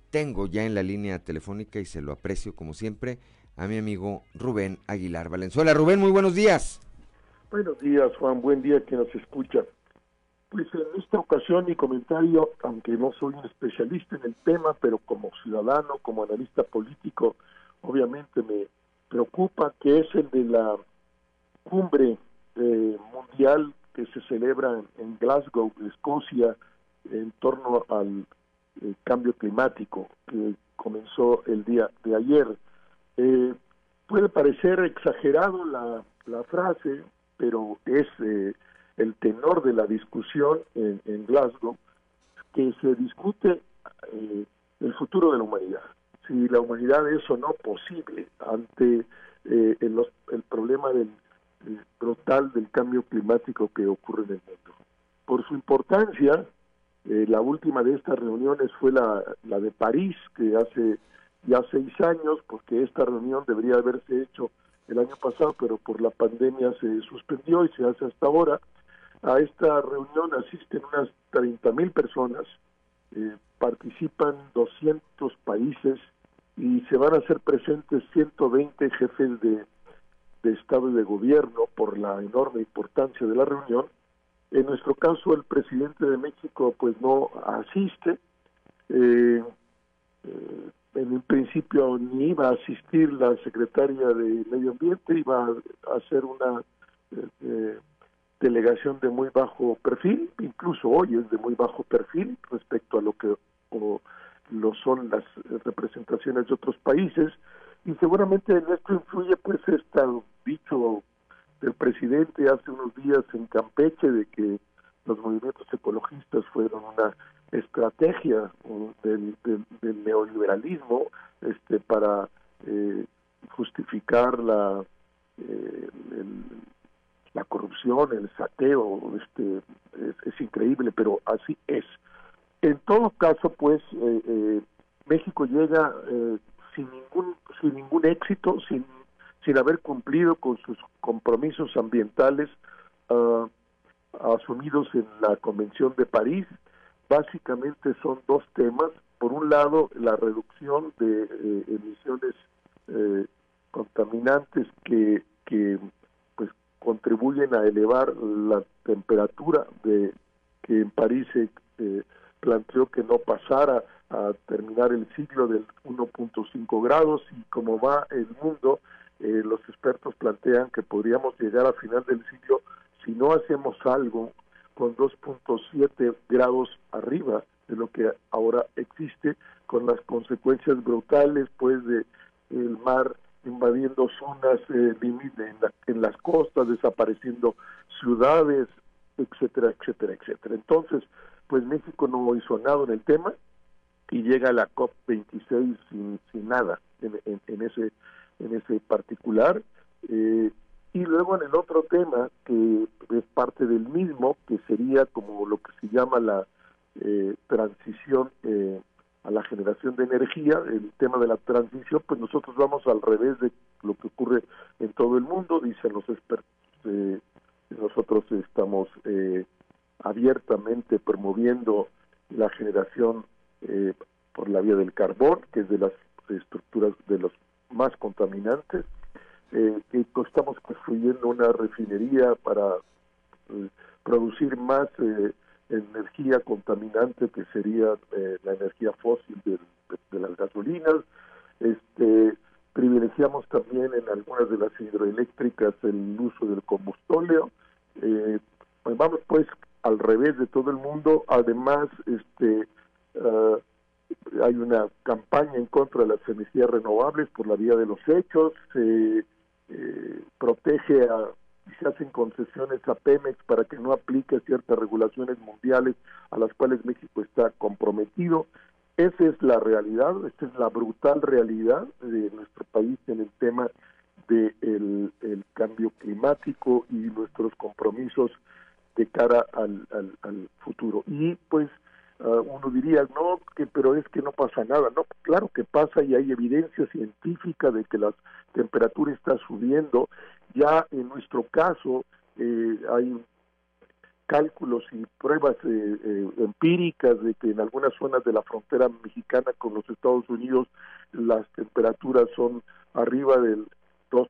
tengo ya en la línea telefónica y se lo aprecio como siempre a mi amigo Rubén Aguilar Valenzuela. Rubén, muy buenos días. Buenos días, Juan. Buen día que nos escucha. Pues en esta ocasión mi comentario, aunque no soy un especialista en el tema, pero como ciudadano, como analista político, obviamente me preocupa, que es el de la cumbre eh, mundial que se celebra en, Glasgow, Escocia, en torno al eh, cambio climático, que comenzó el día de ayer. Eh, puede parecer exagerado la, la frase, pero es el tenor de la discusión en, Glasgow, que se discute eh, el futuro de la humanidad. Si la humanidad es o no posible ante eh, el, problema del, brutal del cambio climático que ocurre en el mundo. Por su importancia, eh, la última de estas reuniones fue la de París, que hace ya seis años, porque esta reunión debería haberse hecho el año pasado, pero por la pandemia se suspendió y se hace hasta ahora. A esta reunión asisten unas 30 mil personas, eh, participan 200 países y se van a hacer presentes 120 jefes de, Estado y de Gobierno por la enorme importancia de la reunión. En nuestro caso, el presidente de México pues no asiste. Eh, eh, en principio ni iba a asistir la secretaria de Medio Ambiente, iba a hacer una delegación de muy bajo perfil, incluso hoy es de muy bajo perfil respecto a lo que lo son las representaciones de otros países y seguramente en esto influye pues este dicho del presidente hace unos días en Campeche de que los movimientos ecologistas fueron una estrategia del, neoliberalismo este para eh, justificar la eh, el, la corrupción, el saqueo, este, es, increíble, pero así es. En todo caso, pues, eh, eh, México llega eh, sin ningún sin ningún éxito, sin sin haber cumplido con sus compromisos ambientales ah, asumidos en la Convención de París. Básicamente son dos temas. Por un lado, la reducción de emisiones contaminantes que, que contribuyen a elevar la temperatura de que en París se eh, planteó que no pasara a terminar el ciclo del 1.5 grados y como va el mundo, eh, los expertos plantean que podríamos llegar a final del siglo si no hacemos algo con 2.7 grados arriba de lo que ahora existe, con las consecuencias brutales pues de el mar invadiendo zonas eh, en, en las costas, desapareciendo ciudades, etcétera, etcétera, etcétera. Entonces, pues México no hizo nada en el tema y llega a la COP26 sin, sin nada en, en, ese en ese particular. Eh, y luego en el otro tema, que es parte del mismo, que sería como lo que se llama la eh, transición eh, a la generación de energía, el tema de la transición, pues nosotros vamos al revés de lo que ocurre en todo el mundo, dicen los expertos. Eh, nosotros estamos eh, abiertamente promoviendo la generación eh, por la vía del carbón, que es de las estructuras de los más contaminantes, que estamos construyendo una refinería para producir más energía contaminante que sería eh, la energía fósil de, las gasolinas. Este, privilegiamos también en algunas de las hidroeléctricas el uso del combustóleo. Eh, pues vamos pues al revés de todo el mundo. Además, este ah, hay una campaña en contra de las energías renovables por la vía de los hechos. Se eh, protege a se hacen concesiones a Pemex para que no aplique ciertas regulaciones mundiales a las cuales México está comprometido. Esa es la realidad, esta es la brutal realidad de nuestro país en el tema del de el cambio climático y nuestros compromisos de cara al, al, futuro. Y pues ah, uno diría, no, que, pero es que no pasa nada. No, claro que pasa y hay evidencia científica de que la temperatura está subiendo. Ya en nuestro caso eh, hay cálculos y pruebas eh, eh, empíricas de que en algunas zonas de la frontera mexicana con los Estados Unidos las temperaturas son arriba del 2%,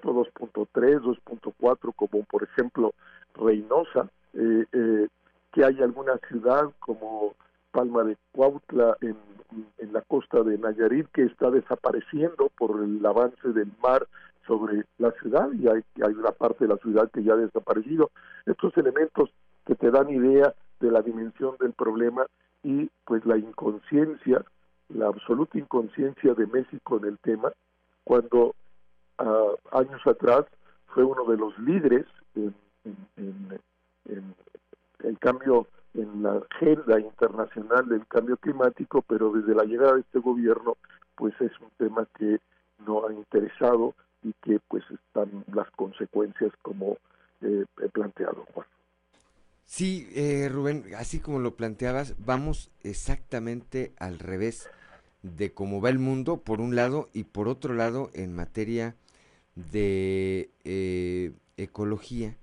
2.3, 2.4, como por ejemplo Reynosa, eh, que hay alguna ciudad como Palma de Cuautla en, en la costa de Nayarit que está desapareciendo por el avance del mar sobre la ciudad y hay, hay una parte de la ciudad que ya ha desaparecido. Estos elementos que te dan idea de la dimensión del problema y pues la inconsciencia, la absoluta inconsciencia de México en el tema, cuando uh, años atrás fue uno de los líderes en, en, en, cambio en la agenda internacional del cambio climático, pero desde la llegada de este gobierno, pues es un tema que no ha interesado y que pues están las consecuencias como eh, he planteado, Juan. Sí, eh, Rubén, así como lo planteabas, vamos exactamente al revés de cómo va el mundo, por un lado, y por otro lado, en materia de eh, ecología,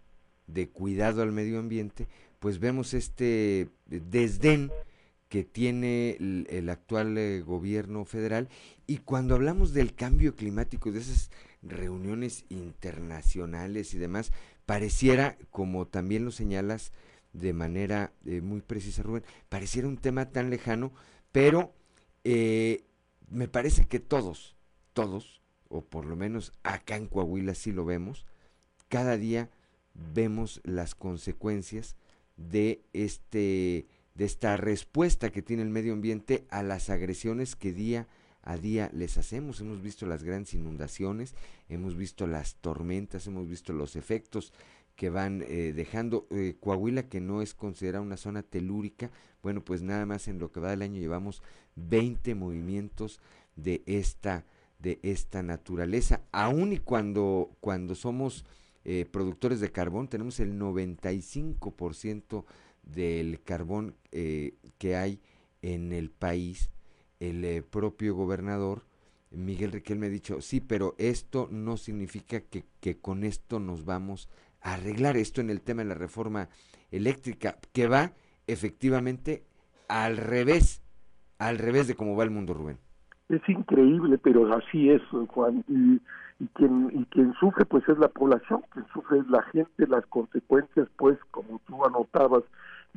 de cuidado al medio ambiente, pues vemos este desdén que tiene el, el actual eh, gobierno federal. Y cuando hablamos del cambio climático, de esas reuniones internacionales y demás, pareciera, como también lo señalas de manera eh, muy precisa, Rubén, pareciera un tema tan lejano, pero eh, me parece que todos, todos, o por lo menos acá en Coahuila sí lo vemos, cada día vemos las consecuencias de este de esta respuesta que tiene el medio ambiente a las agresiones que día a día les hacemos. Hemos visto las grandes inundaciones, hemos visto las tormentas, hemos visto los efectos que van eh, dejando eh, Coahuila, que no es considerada una zona telúrica. Bueno, pues nada más en lo que va del año llevamos 20 movimientos de esta de esta naturaleza, aun y cuando cuando somos eh, productores de carbón, tenemos el 95% del carbón eh, que hay en el país. El eh, propio gobernador Miguel Riquel me ha dicho, sí, pero esto no significa que, que con esto nos vamos a arreglar esto en el tema de la reforma eléctrica, que va efectivamente al revés, al revés de cómo va el mundo, Rubén. Es increíble, pero así es, Juan. Y y quien y quien sufre pues es la población quien sufre es la gente las consecuencias pues como tú anotabas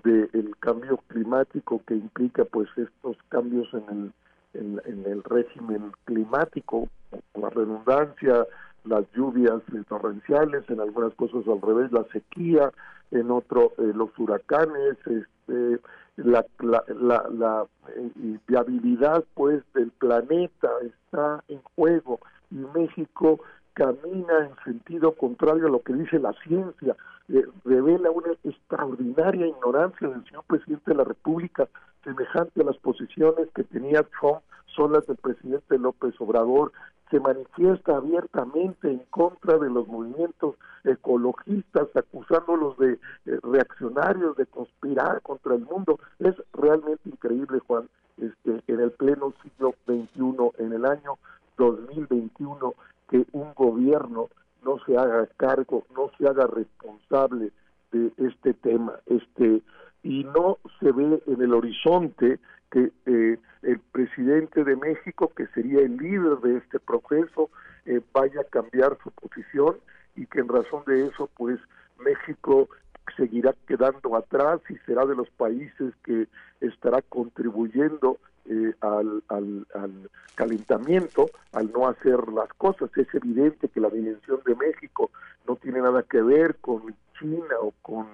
del cambio climático que implica pues estos cambios en el en, el régimen climático la redundancia las lluvias torrenciales en algunas cosas al revés la sequía en otro eh, los huracanes este la, la, la, la eh, viabilidad pues del planeta está en juego y México camina en sentido contrario a lo que dice la ciencia, eh, revela una extraordinaria ignorancia del señor presidente de la República, semejante a las posiciones que tenía Trump, son las del presidente López Obrador, se manifiesta abiertamente en contra de los movimientos ecologistas, acusándolos de eh, reaccionarios, de conspirar contra el mundo. Es realmente increíble, Juan, este, en el pleno siglo XXI, en el año 2021 que un gobierno no se haga cargo, no se haga responsable de este tema, este y no se ve en el horizonte que eh, el presidente de México, que sería el líder de este proceso, eh, vaya a cambiar su posición y que en razón de eso, pues México seguirá quedando atrás y será de los países que estará contribuyendo eh, al, al, al, calentamiento, al no hacer las cosas. Es evidente que la dimensión de México no tiene nada que ver con China o con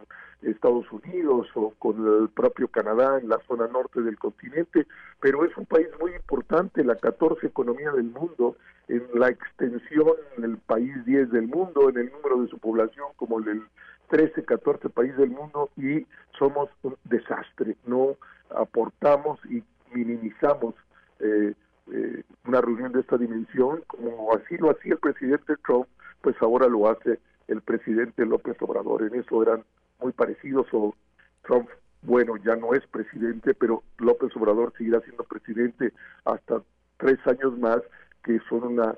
Estados Unidos o con el propio Canadá en la zona norte del continente, pero es un país muy importante, la 14 economía del mundo, en la extensión en el país 10 del mundo, en el número de su población como el 13, 14 país del mundo y somos un desastre, no aportamos y minimizamos eh, eh, una reunión de esta dimensión, como así lo hacía el presidente Trump, pues ahora lo hace el presidente López Obrador. En eso eran muy parecidos o Trump bueno, ya no es presidente, pero López Obrador seguirá siendo presidente hasta tres años más, que son una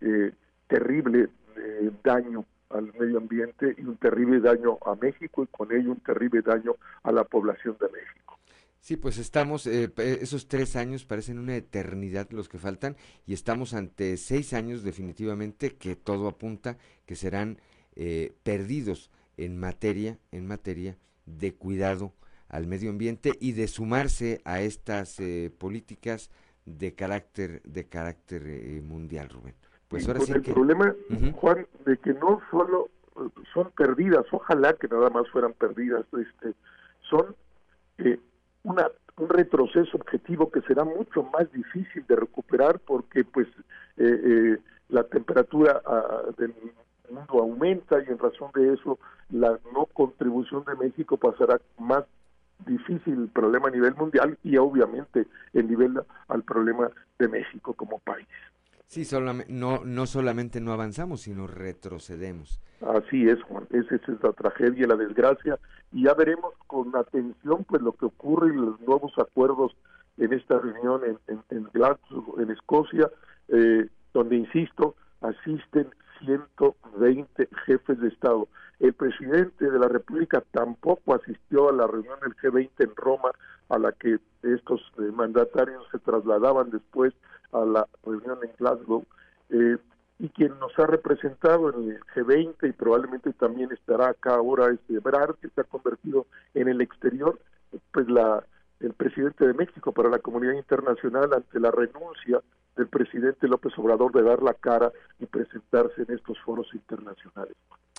eh, terrible eh, daño al medio ambiente y un terrible daño a México y con ello un terrible daño a la población de México. Sí, pues estamos, eh, esos tres años parecen una eternidad los que faltan y estamos ante seis años definitivamente que todo apunta que serán eh, perdidos en materia, en materia de cuidado al medio ambiente y de sumarse a estas eh, políticas de carácter de carácter mundial, Rubén. Pues ahora con el problema, Juan, de que no solo son perdidas, ojalá que nada más fueran perdidas, este, son eh, una, un retroceso objetivo que será mucho más difícil de recuperar porque pues eh, eh, la temperatura ah, del mundo aumenta y en razón de eso la no contribución de México pasará más difícil el problema a nivel mundial y obviamente el nivel al problema de México como país. Sí, no, no solamente no avanzamos, sino retrocedemos. Así es, Juan, esa es la tragedia, la desgracia, y ya veremos con atención pues lo que ocurre y los nuevos acuerdos en esta reunión en, en, Glasgow, en Escocia, eh, donde, insisto, asisten 120 jefes de Estado. El presidente de la República tampoco asistió a la reunión del G20 en Roma, a la que estos eh, mandatarios se trasladaban después a la reunión en Glasgow, eh, y quien nos ha representado en el G20 y probablemente también estará acá ahora es Ebrard, que se ha convertido en el exterior, pues la el presidente de México para la comunidad internacional ante la renuncia del presidente López Obrador de dar la cara y presentarse en estos foros internacionales.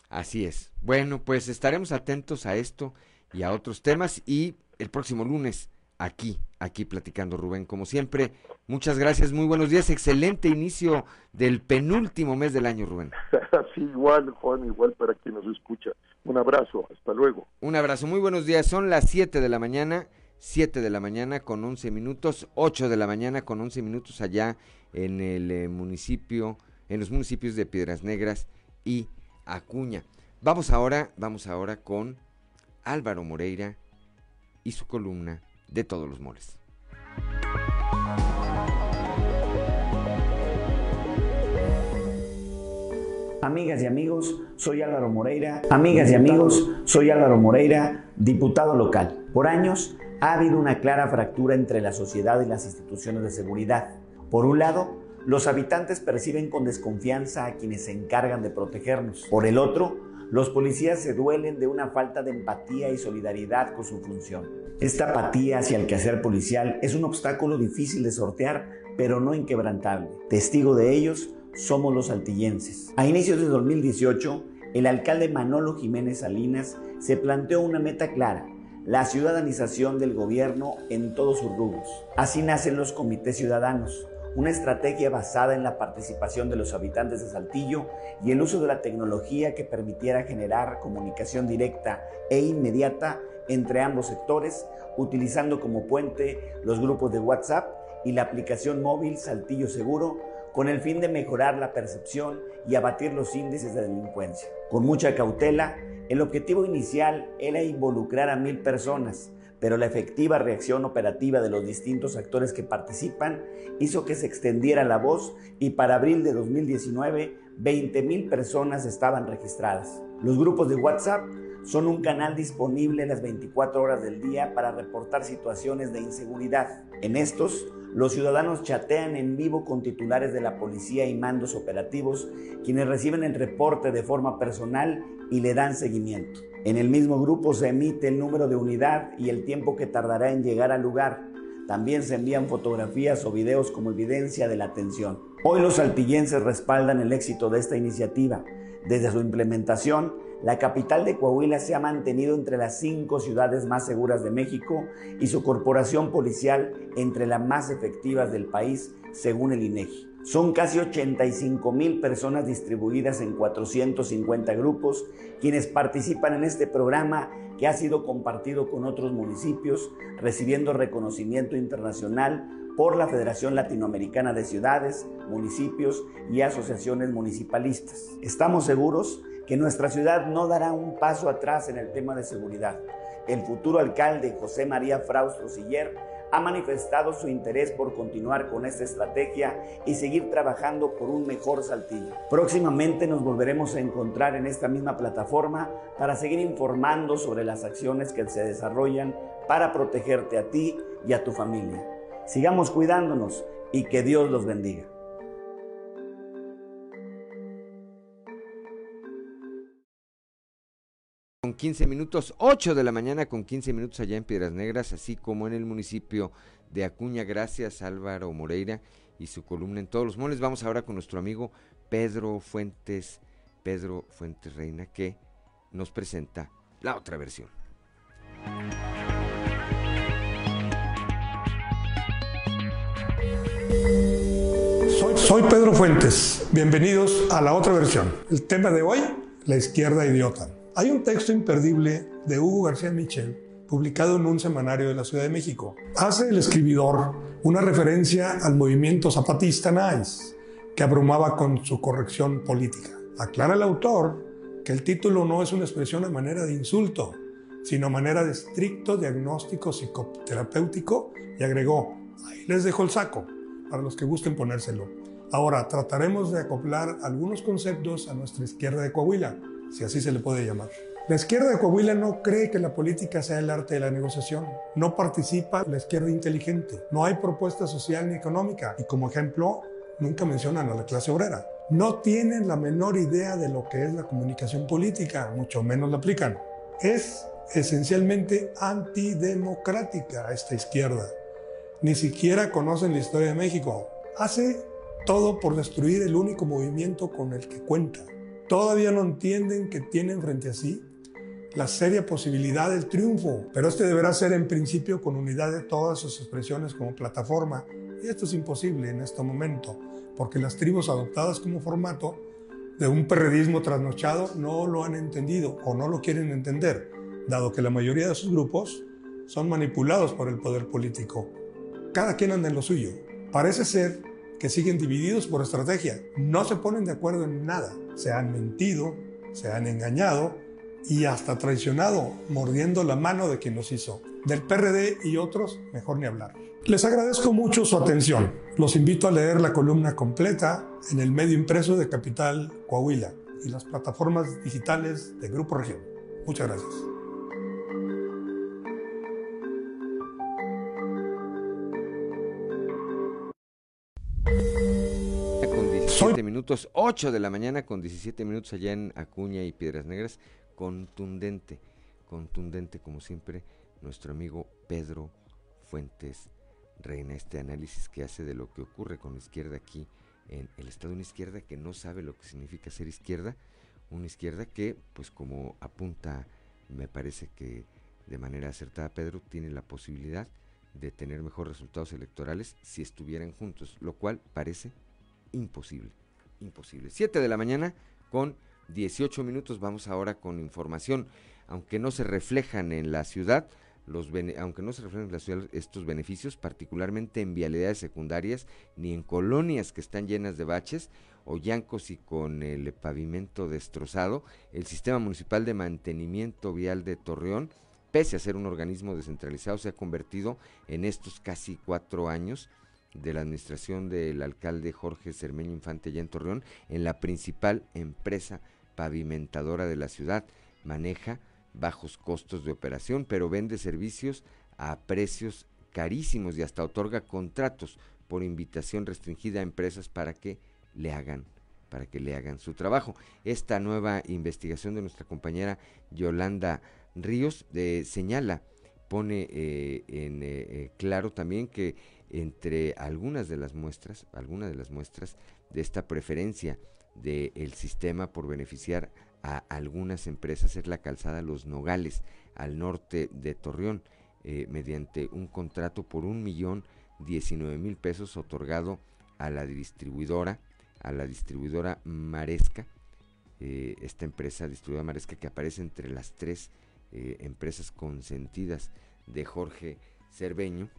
Así es. Bueno, pues estaremos atentos a esto y a otros temas y el próximo lunes aquí, aquí platicando Rubén, como siempre. Muchas gracias, muy buenos días, excelente inicio del penúltimo mes del año, Rubén. [LAUGHS] Sí, igual, Juan, igual para quien nos escucha. Un abrazo, hasta luego. Un abrazo, muy buenos días, son las 7 de la mañana, 7 de la mañana con 11 minutos, 8 de la mañana con 11 minutos allá en el eh, municipio, en los municipios de Piedras Negras y Acuña. Vamos ahora, vamos ahora con Álvaro Moreira y su columna de todos los moles. Amigas y amigos, soy Álvaro Moreira. Amigas y amigos, soy Álvaro Moreira, diputado local. Por años ha habido una clara fractura entre la sociedad y las instituciones de seguridad. Por un lado, los habitantes perciben con desconfianza a quienes se encargan de protegernos. Por el otro, los policías se duelen de una falta de empatía y solidaridad con su función. Esta apatía hacia el quehacer policial es un obstáculo difícil de sortear, pero no inquebrantable. Testigo de ellos somos los altillenses. A inicios de 2018, el alcalde Manolo Jiménez Salinas se planteó una meta clara, la ciudadanización del gobierno en todos sus rubros. Así nacen los comités ciudadanos, una estrategia basada en la participación de los habitantes de Saltillo y el uso de la tecnología que permitiera generar comunicación directa e inmediata entre ambos sectores, utilizando como puente los grupos de WhatsApp y la aplicación móvil Saltillo Seguro, con el fin de mejorar la percepción y abatir los índices de delincuencia. Con mucha cautela, el objetivo inicial era involucrar a mil personas, pero la efectiva reacción operativa de los distintos actores que participan hizo que se extendiera la voz y para abril de 2019 20.000 personas estaban registradas. Los grupos de WhatsApp son un canal disponible las 24 horas del día para reportar situaciones de inseguridad. En estos, los ciudadanos chatean en vivo con titulares de la policía y mandos operativos, quienes reciben el reporte de forma personal y le dan seguimiento. En el mismo grupo se emite el número de unidad y el tiempo que tardará en llegar al lugar. También se envían fotografías o videos como evidencia de la atención. Hoy los altillenses respaldan el éxito de esta iniciativa. Desde su implementación, la capital de Coahuila se ha mantenido entre las cinco ciudades más seguras de México y su corporación policial entre las más efectivas del país, según el INEGI. Son casi 85 mil personas distribuidas en 450 grupos quienes participan en este programa que ha sido compartido con otros municipios, recibiendo reconocimiento internacional por la Federación Latinoamericana de Ciudades, Municipios y Asociaciones Municipalistas. Estamos seguros que nuestra ciudad no dará un paso atrás en el tema de seguridad el futuro alcalde José María Frausto Siller ha manifestado su interés por continuar con esta estrategia y seguir trabajando por un mejor Saltillo. Próximamente nos volveremos a encontrar en esta misma plataforma para seguir informando sobre las acciones que se desarrollan para protegerte a ti y a tu familia. Sigamos cuidándonos y que Dios los bendiga. Con 15 minutos, 8 de la mañana con 15 minutos allá en Piedras Negras, así como en el municipio de Acuña. Gracias Álvaro Moreira y su columna en todos los moles. Vamos ahora con nuestro amigo Pedro Fuentes, Pedro Fuentes Reina, que nos presenta la otra versión. Soy, soy Pedro Fuentes. Bienvenidos a la otra versión. El tema de hoy, la izquierda idiota. Hay un texto imperdible de Hugo García Michel, publicado en un semanario de la Ciudad de México. Hace el escribidor una referencia al movimiento zapatista NICE, que abrumaba con su corrección política. Aclara el autor que el título no es una expresión a manera de insulto, sino a manera de estricto diagnóstico psicoterapéutico y agregó, ahí les dejo el saco, para los que gusten ponérselo. Ahora trataremos de acoplar algunos conceptos a nuestra izquierda de Coahuila si así se le puede llamar. La izquierda de Coahuila no cree que la política sea el arte de la negociación. No participa la izquierda inteligente. No hay propuesta social ni económica. Y como ejemplo, nunca mencionan a la clase obrera. No tienen la menor idea de lo que es la comunicación política, mucho menos la aplican. Es esencialmente antidemocrática esta izquierda. Ni siquiera conocen la historia de México. Hace todo por destruir el único movimiento con el que cuenta todavía no entienden que tienen frente a sí la seria posibilidad del triunfo, pero este deberá ser en principio con unidad de todas sus expresiones como plataforma, y esto es imposible en este momento, porque las tribus adoptadas como formato de un perredismo trasnochado no lo han entendido o no lo quieren entender, dado que la mayoría de sus grupos son manipulados por el poder político. Cada quien anda en lo suyo. Parece ser que siguen divididos por estrategia, no se ponen de acuerdo en nada se han mentido, se han engañado y hasta traicionado, mordiendo la mano de quien los hizo. Del PRD y otros, mejor ni hablar. Les agradezco mucho su atención. Los invito a leer la columna completa en el medio impreso de Capital Coahuila y las plataformas digitales de Grupo Región. Muchas gracias. Minutos, 8 de la mañana con 17 minutos allá en Acuña y Piedras Negras. Contundente, contundente como siempre, nuestro amigo Pedro Fuentes Reina, este análisis que hace de lo que ocurre con la izquierda aquí en el Estado, una izquierda que no sabe lo que significa ser izquierda, una izquierda que, pues como apunta, me parece que de manera acertada Pedro, tiene la posibilidad de tener mejores resultados electorales si estuvieran juntos, lo cual parece imposible imposible. 7 de la mañana con 18 minutos. Vamos ahora con información. Aunque no se reflejan en la ciudad, los aunque no se reflejan en la ciudad estos beneficios, particularmente en vialidades secundarias, ni en colonias que están llenas de baches o llancos y con el pavimento destrozado, el sistema municipal de mantenimiento vial de Torreón, pese a ser un organismo descentralizado, se ha convertido en estos casi cuatro años de la administración del alcalde Jorge Cermeño Infante allá en Torreón en la principal empresa pavimentadora de la ciudad. Maneja bajos costos de operación, pero vende servicios a precios carísimos y hasta otorga contratos por invitación restringida a empresas para que le hagan para que le hagan su trabajo. Esta nueva investigación de nuestra compañera Yolanda Ríos de, señala, pone eh, en eh, eh, claro también que entre algunas de las muestras, algunas de las muestras de esta preferencia del sistema por beneficiar a algunas empresas es la calzada Los Nogales al norte de Torreón eh, mediante un contrato por un millón diecinueve mil pesos otorgado a la distribuidora a la distribuidora Maresca eh, esta empresa distribuidora Maresca que aparece entre las tres eh, empresas consentidas de Jorge Cerveño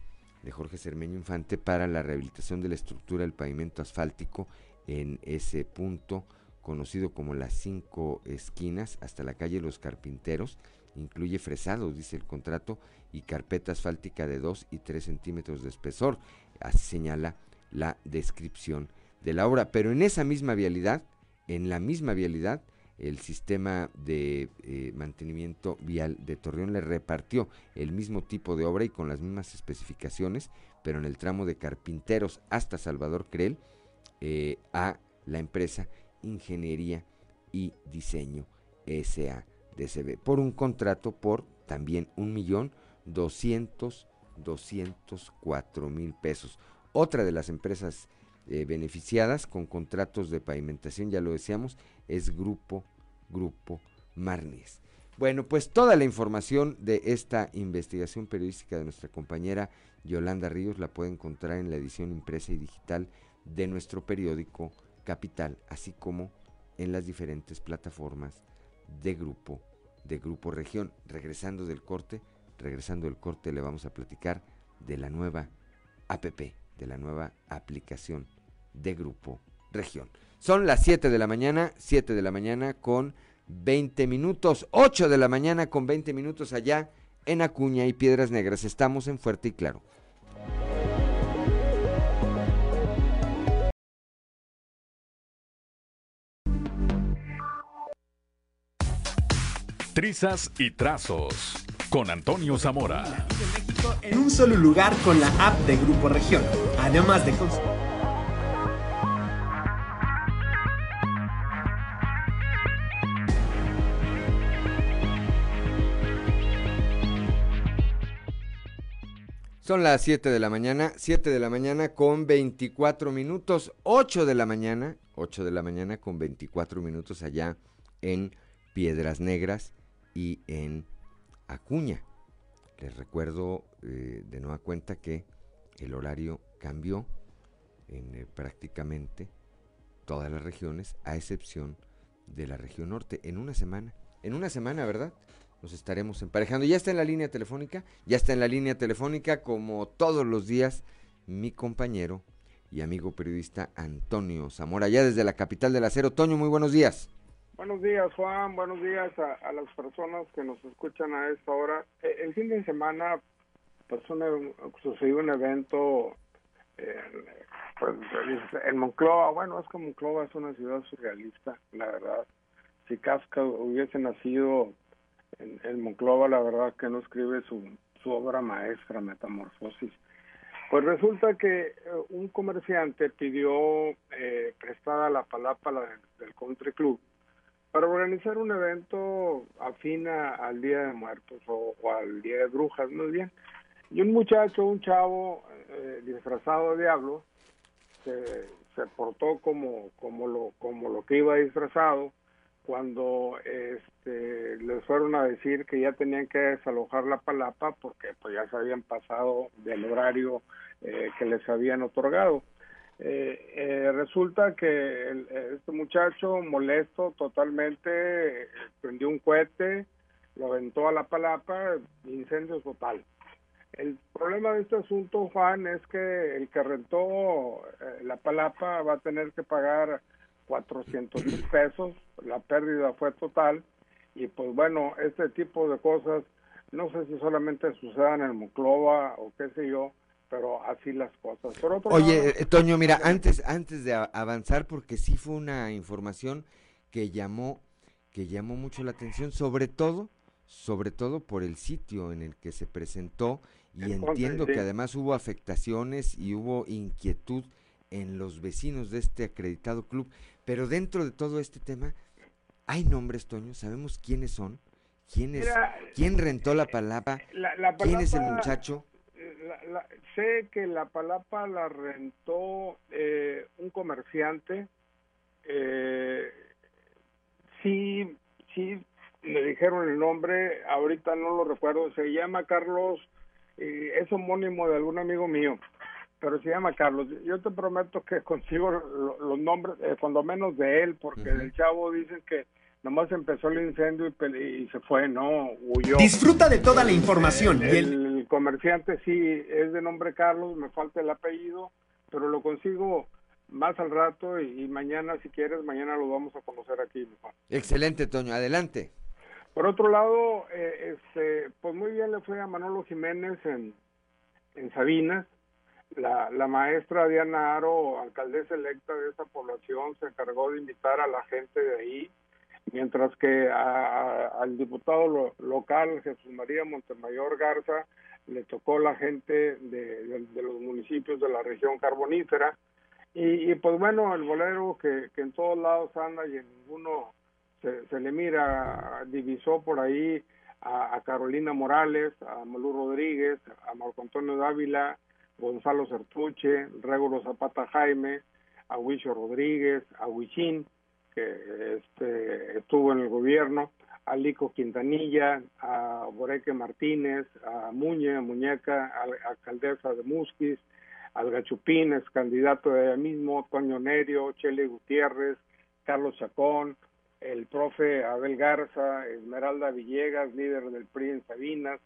de Jorge Cermeño Infante para la rehabilitación de la estructura del pavimento asfáltico en ese punto conocido como las cinco esquinas hasta la calle Los Carpinteros incluye fresado, dice el contrato, y carpeta asfáltica de 2 y 3 centímetros de espesor. Así señala la descripción de la obra. Pero en esa misma vialidad, en la misma vialidad, el sistema de eh, mantenimiento vial de Torreón le repartió el mismo tipo de obra y con las mismas especificaciones, pero en el tramo de Carpinteros hasta Salvador Creel, eh, a la empresa Ingeniería y Diseño SADCB por un contrato por también un millón doscientos cuatro mil pesos. Otra de las empresas eh, beneficiadas con contratos de pavimentación, ya lo decíamos, es Grupo, Grupo Marnies. Bueno, pues toda la información de esta investigación periodística de nuestra compañera Yolanda Ríos la puede encontrar en la edición impresa y digital de nuestro periódico Capital, así como en las diferentes plataformas de Grupo, de Grupo Región. Regresando del corte, regresando del corte le vamos a platicar de la nueva APP, de la nueva aplicación de Grupo Región. Son las 7 de la mañana, 7 de la mañana con 20 minutos, 8 de la mañana con 20 minutos allá en Acuña y Piedras Negras. Estamos en Fuerte y Claro. Trizas y trazos con Antonio Zamora. En un solo lugar con la app de Grupo Región, además de Son las 7 de la mañana, 7 de la mañana con 24 minutos, 8 de la mañana, 8 de la mañana con 24 minutos allá en Piedras Negras y en Acuña. Les recuerdo eh, de nueva cuenta que el horario cambió en eh, prácticamente todas las regiones, a excepción de la región norte, en una semana. En una semana, ¿verdad? Nos estaremos emparejando. Ya está en la línea telefónica, ya está en la línea telefónica como todos los días mi compañero y amigo periodista Antonio Zamora, ya desde la capital del acero. Toño, muy buenos días. Buenos días, Juan. Buenos días a, las personas que nos escuchan a esta hora. Eh, el fin de semana pasó sucedió un evento pues, en Monclova. Bueno, es que Monclova es una ciudad surrealista, la verdad. Si Kafka hubiese nacido en, Monclova la verdad que no escribe su, su obra maestra, Metamorfosis. Pues resulta que eh, un comerciante pidió eh, prestada la palapa del Country Club para organizar un evento afina al Día de Muertos o, al Día de Brujas, muy bien. Y un muchacho, un chavo eh, disfrazado de diablo, se, se portó como, como, lo, como lo que iba disfrazado cuando este, les fueron a decir que ya tenían que desalojar la palapa porque pues ya se habían pasado del horario eh, que les habían otorgado. Eh, eh, resulta que este muchacho molesto totalmente prendió un cohete, lo aventó a la palapa, incendio total. El problema de este asunto, Juan, es que el que rentó la palapa va a tener que pagar 400 mil pesos, la pérdida fue total y pues bueno, este tipo de cosas no sé si solamente sucedan en Monclova o qué sé yo, pero así las cosas. Oye, eh, Toño, mira, antes antes de avanzar porque sí fue una información que llamó que llamó mucho la atención, sobre todo sobre todo por el sitio en el que se presentó y entiendo que además hubo afectaciones y hubo inquietud en los vecinos de este acreditado club. Pero dentro de todo este tema, ¿hay nombres, Toño? ¿Sabemos quiénes son? ¿Quién, es, ¿quién rentó la palapa? ¿Quién es el muchacho? sé que la palapa la rentó eh, un comerciante. Eh, sí, sí, le dijeron el nombre, ahorita no lo recuerdo, se llama Carlos, eh, es homónimo de algún amigo mío pero se llama Carlos. Yo te prometo que [LAUGHS] consigo los nombres, eh, cuando menos de él, porque el chavo dicen que nomás empezó el incendio y, se fue, no, huyó. Disfruta de toda la información. el, comerciante sí es de nombre Carlos, me falta el apellido, pero lo consigo más al rato y, mañana, si quieres, mañana lo vamos a conocer aquí. Excelente, Toño, adelante. Por otro lado, eh, este, pues muy bien le fue a Manolo Jiménez en, en Sabinas. La, la maestra Diana Aro, alcaldesa electa de esa población, se encargó de invitar a la gente de ahí, mientras que al diputado local, Jesús María Montemayor Garza, le tocó la gente de, los municipios de la región carbonífera. Y, pues bueno, el bolero que, que en todos lados anda y en ninguno se, le mira, divisó por ahí a, Carolina Morales, a Malú Rodríguez, a Marco Antonio Dávila, Gonzalo Sertuche, Regulo Zapata Jaime, a Huicho Rodríguez, a Huichín, que este, estuvo en el gobierno, a Lico Quintanilla, a Boreque Martínez, a Muñe, Muñeca, a, alcaldesa de Musquis, al Gachupín, candidato de ella mismo, Toño Nerio, Chele Gutiérrez, Carlos Chacón, el profe Abel Garza, Esmeralda Villegas, líder del PRI en Sabinas,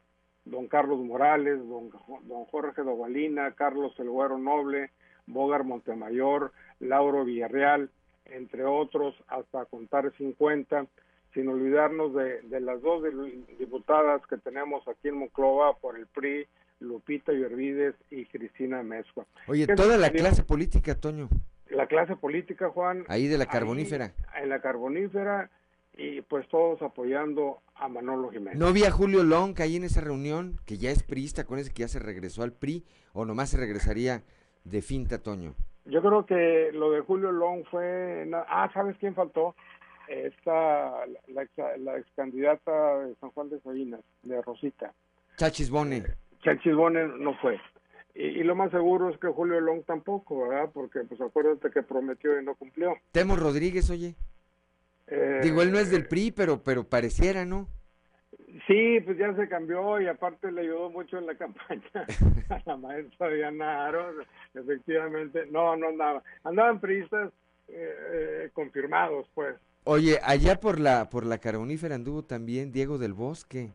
don Carlos Morales, don, don Jorge Dovalina, Carlos El Güero Noble, Bogar Montemayor, Lauro Villarreal, entre otros, hasta contar 50, sin olvidarnos de, de las dos diputadas que tenemos aquí en Monclova por el PRI, Lupita Yervides y Cristina Mezcua. Oye, toda la clase política, Toño la clase política, Juan. Ahí de la carbonífera. en la carbonífera y pues todos apoyando a Manolo Jiménez. ¿No había Julio Long ahí en esa reunión, que ya es priista, con ese que ya se regresó al PRI, o nomás se regresaría de finta, Toño? Yo creo que lo de Julio Long fue... Ah, ¿sabes quién faltó? Esta, la, la, ex, candidata de San Juan de Sabinas, de Rosita. Chachis Bone. Eh, Chachis Bone no fue. Y, lo más seguro es que Julio Long tampoco, ¿verdad? Porque, pues acuérdate que prometió y no cumplió. Temo Rodríguez, oye. Eh, Digo, él no es del PRI, pero, pero pareciera, ¿no? Sí, pues ya se cambió y aparte le ayudó mucho en la [LAUGHS] campaña a la maestra Diana Aro, efectivamente. No, no andaba. Andaban priistas eh, eh, confirmados, pues. Oye, allá por la por la carbonífera anduvo también Diego del Bosque,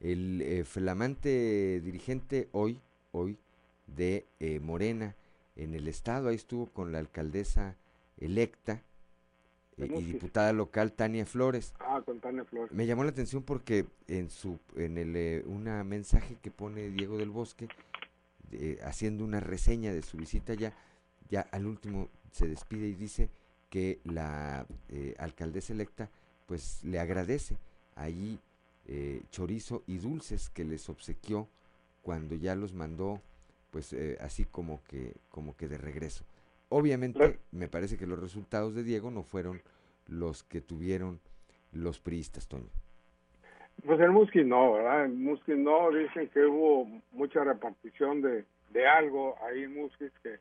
el flamante dirigente hoy, hoy de eh, Morena en el estado. Ahí estuvo con la alcaldesa electa eh, y diputada local Tania Flores. Ah, con Tania Flores. Me llamó la atención porque en su en el eh, una mensaje que pone Diego del Bosque haciendo una reseña de su visita ya ya al último se despide y dice que la alcaldesa electa pues le agradece ahí chorizo y dulces que les obsequió cuando ya los mandó pues eh, así como que, como que de regreso. Obviamente, me parece que los resultados de Diego no fueron los que tuvieron los priistas, Toño. Pues en Musquis no, ¿verdad? En Musquis no, dicen que hubo mucha repartición de, de algo ahí en Musquis que,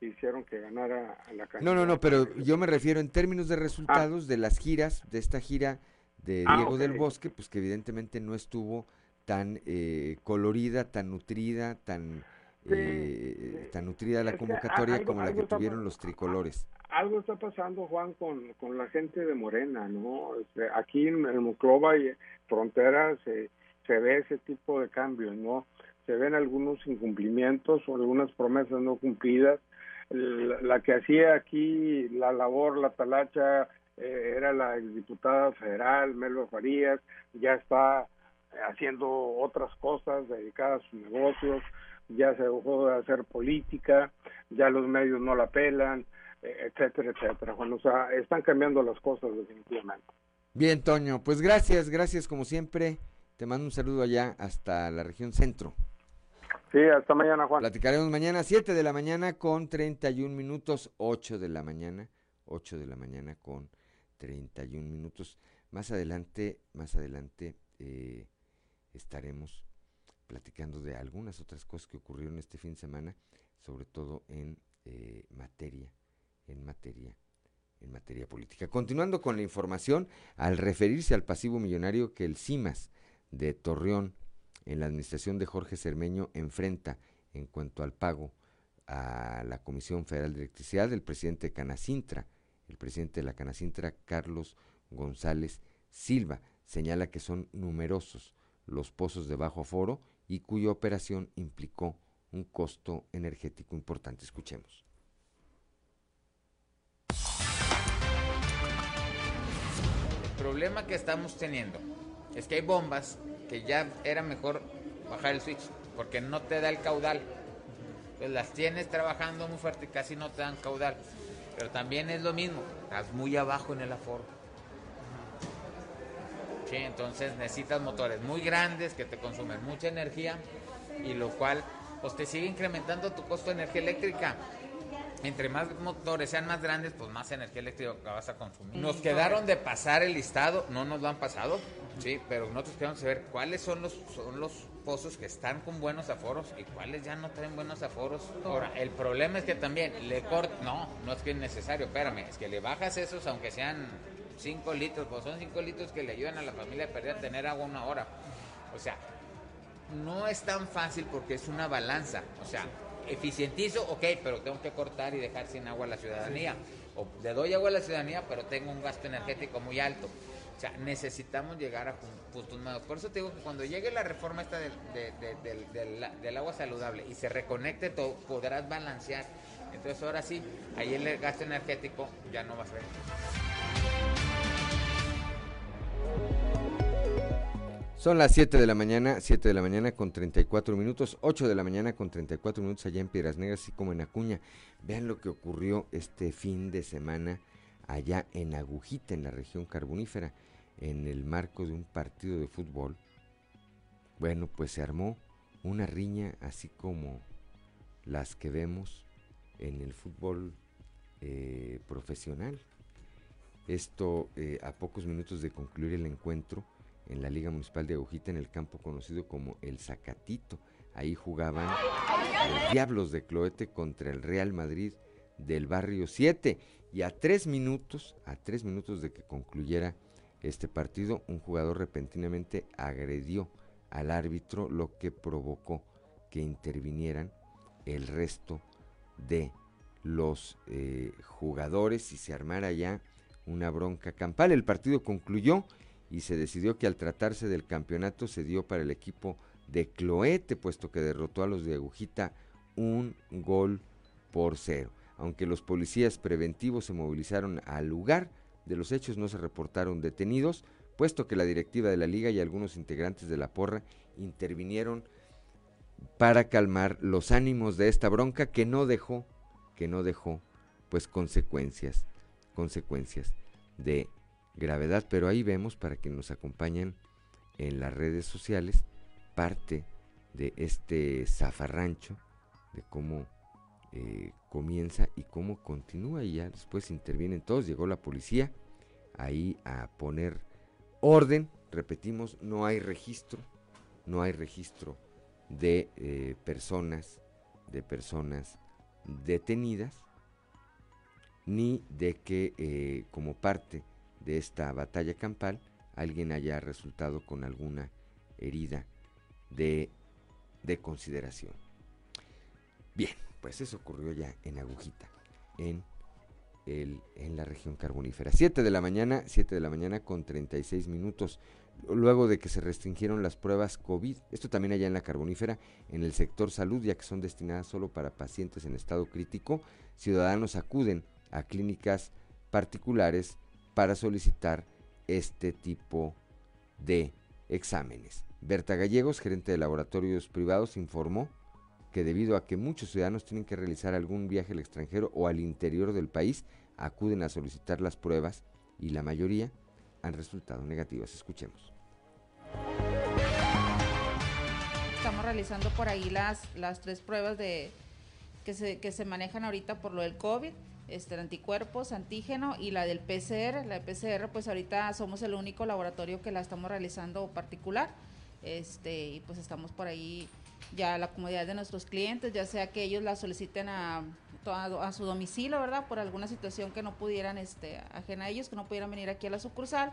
hicieron que ganara la No, no, no, pero yo me refiero en términos de resultados de las giras, de esta gira de ah, Diego del Bosque, pues que evidentemente no estuvo tan eh, colorida, tan nutrida, tan eh, tan nutrida la convocatoria como la que tuvieron los tricolores. Algo está pasando, Juan, con, con la gente de Morena, ¿no? Este, aquí en el Muclova y Frontera se, se ve ese tipo de cambios, ¿no? Se ven algunos incumplimientos o algunas promesas no cumplidas. La, que hacía aquí la labor, la talacha, eh, era la diputada federal, Melo Farías, ya está haciendo otras cosas dedicadas a sus negocios ya se dejó de hacer política, ya los medios no la pelan, eh, etcétera, etcétera. Bueno, o sea, están cambiando las cosas definitivamente. Bien, Toño, pues gracias, gracias como siempre. Te mando un saludo allá hasta la región centro. Sí, hasta mañana, Juan. Platicaremos mañana, 7 de la mañana con 31 minutos, 8 de la mañana, 8 de la mañana con 31 minutos. Más adelante, más adelante eh, estaremos platicando de algunas otras cosas que ocurrieron este fin de semana, sobre todo en eh, materia, en materia, en materia política. Continuando con la información, al referirse al pasivo millonario que el CIMAS de Torreón en la administración de Jorge Cermeño enfrenta en cuanto al pago a la Comisión Federal de Electricidad, el presidente de Canacintra, el presidente de la Canacintra, Carlos González Silva, señala que son numerosos los pozos de bajo aforo y cuya operación implicó un costo energético importante. Escuchemos. El problema que estamos teniendo es que hay bombas que ya era mejor bajar el switch, porque no te da el caudal. Pues las tienes trabajando muy fuerte casi no te dan caudal. Pero también es lo mismo, estás muy abajo en el aforo. Sí, entonces necesitas motores muy grandes que te consumen mucha energía y lo cual pues te sigue incrementando tu costo de energía eléctrica. Entre más motores sean más grandes, pues más energía eléctrica vas a consumir. Nos quedaron de pasar el listado, no nos lo han pasado, sí, pero nosotros queremos saber cuáles son los, son los pozos que están con buenos aforos y cuáles ya no traen buenos aforos. Ahora, el problema es que también le cortas, no, no es que es necesario, espérame, es que le bajas esos aunque sean 5 litros, pues son 5 litros que le ayudan a la familia a perder a tener agua una hora. O sea, no es tan fácil porque es una balanza. O sea, eficientizo, ok, pero tengo que cortar y dejar sin agua a la ciudadanía. O le doy agua a la ciudadanía, pero tengo un gasto energético muy alto. O sea, necesitamos llegar a puntos nuevos. Por eso te digo que cuando llegue la reforma esta del, del, del, agua saludable y se reconecte todo, podrás balancear. Entonces ahora sí, ahí el gasto energético ya no va a ser. Son las 7 de la mañana, 7 de la mañana con 34 minutos, 8 de la mañana con 34 minutos allá en Piedras Negras, así como en Acuña. Vean lo que ocurrió este fin de semana allá en Agujita, en la región carbonífera, en el marco de un partido de fútbol. Bueno, pues se armó una riña así como las que vemos en el fútbol eh, profesional. Esto eh, a pocos minutos de concluir el encuentro en la Liga Municipal de Agujita en el campo conocido como El Zacatito. Ahí jugaban los Diablos de Cloete contra el Real Madrid del barrio 7. Y a tres minutos, a tres minutos de que concluyera este partido, un jugador repentinamente agredió al árbitro, lo que provocó que intervinieran el resto de los eh, jugadores y se armara ya una bronca campal. El partido concluyó y se decidió que al tratarse del campeonato se dio para el equipo de Cloete, puesto que derrotó a los de Agujita un gol por cero. Aunque los policías preventivos se movilizaron al lugar de los hechos, no se reportaron detenidos, puesto que la directiva de la liga y algunos integrantes de la porra intervinieron para calmar los ánimos de esta bronca que no dejó, que no dejó, pues consecuencias, consecuencias de gravedad, pero ahí vemos para que nos acompañen en las redes sociales parte de este zafarrancho, de cómo eh, comienza y cómo continúa y ya después intervienen todos, llegó la policía ahí a poner orden, repetimos, no hay registro, no hay registro de eh, personas, de personas detenidas, ni de que eh, como parte de esta batalla campal alguien haya resultado con alguna herida de, de consideración. Bien, pues eso ocurrió ya en Agujita, en, el, en la región carbonífera. 7 de la mañana, 7 de la mañana con 36 minutos. Luego de que se restringieron las pruebas COVID, esto también allá en la carbonífera, en el sector salud, ya que son destinadas solo para pacientes en estado crítico, ciudadanos acuden a clínicas particulares para solicitar este tipo de exámenes. Berta Gallegos, gerente de laboratorios privados, informó que debido a que muchos ciudadanos tienen que realizar algún viaje al extranjero o al interior del país, acuden a solicitar las pruebas y la mayoría han resultado negativas. Escuchemos. Estamos realizando por ahí las, las tres pruebas de, que, se, que se manejan ahorita por lo del COVID este, anticuerpos, antígeno y la del PCR. La PCR, pues ahorita somos el único laboratorio que la estamos realizando particular. Este, y pues estamos por ahí ya la comodidad de nuestros clientes, ya sea que ellos la soliciten a, a, su domicilio, ¿verdad? Por alguna situación que no pudieran, este, ajena a ellos, que no pudieran venir aquí a la sucursal.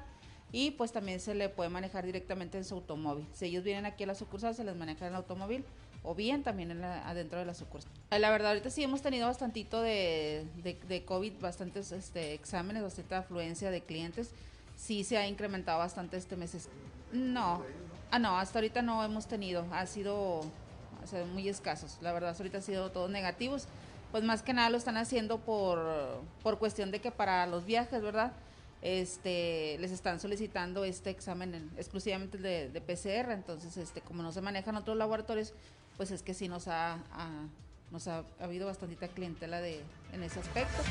Y pues también se le puede manejar directamente en su automóvil. Si ellos vienen aquí a la sucursal, se les maneja en el automóvil o bien también en adentro de la sucursal. Eh, la verdad, ahorita sí hemos tenido bastantito de, de, COVID, bastantes este, exámenes, bastante afluencia de clientes. Sí se ha incrementado bastante este mes. No, ah, no, hasta ahorita no hemos tenido, ha sido muy escasos. La verdad, ahorita ha sido todos negativos. Pues más que nada lo están haciendo por, por cuestión de que para los viajes, ¿verdad? este les están solicitando este examen exclusivamente de, de, PCR, entonces este como no se manejan otros laboratorios, pues es que sí nos ha, nos ha, habido bastante clientela de en ese aspecto.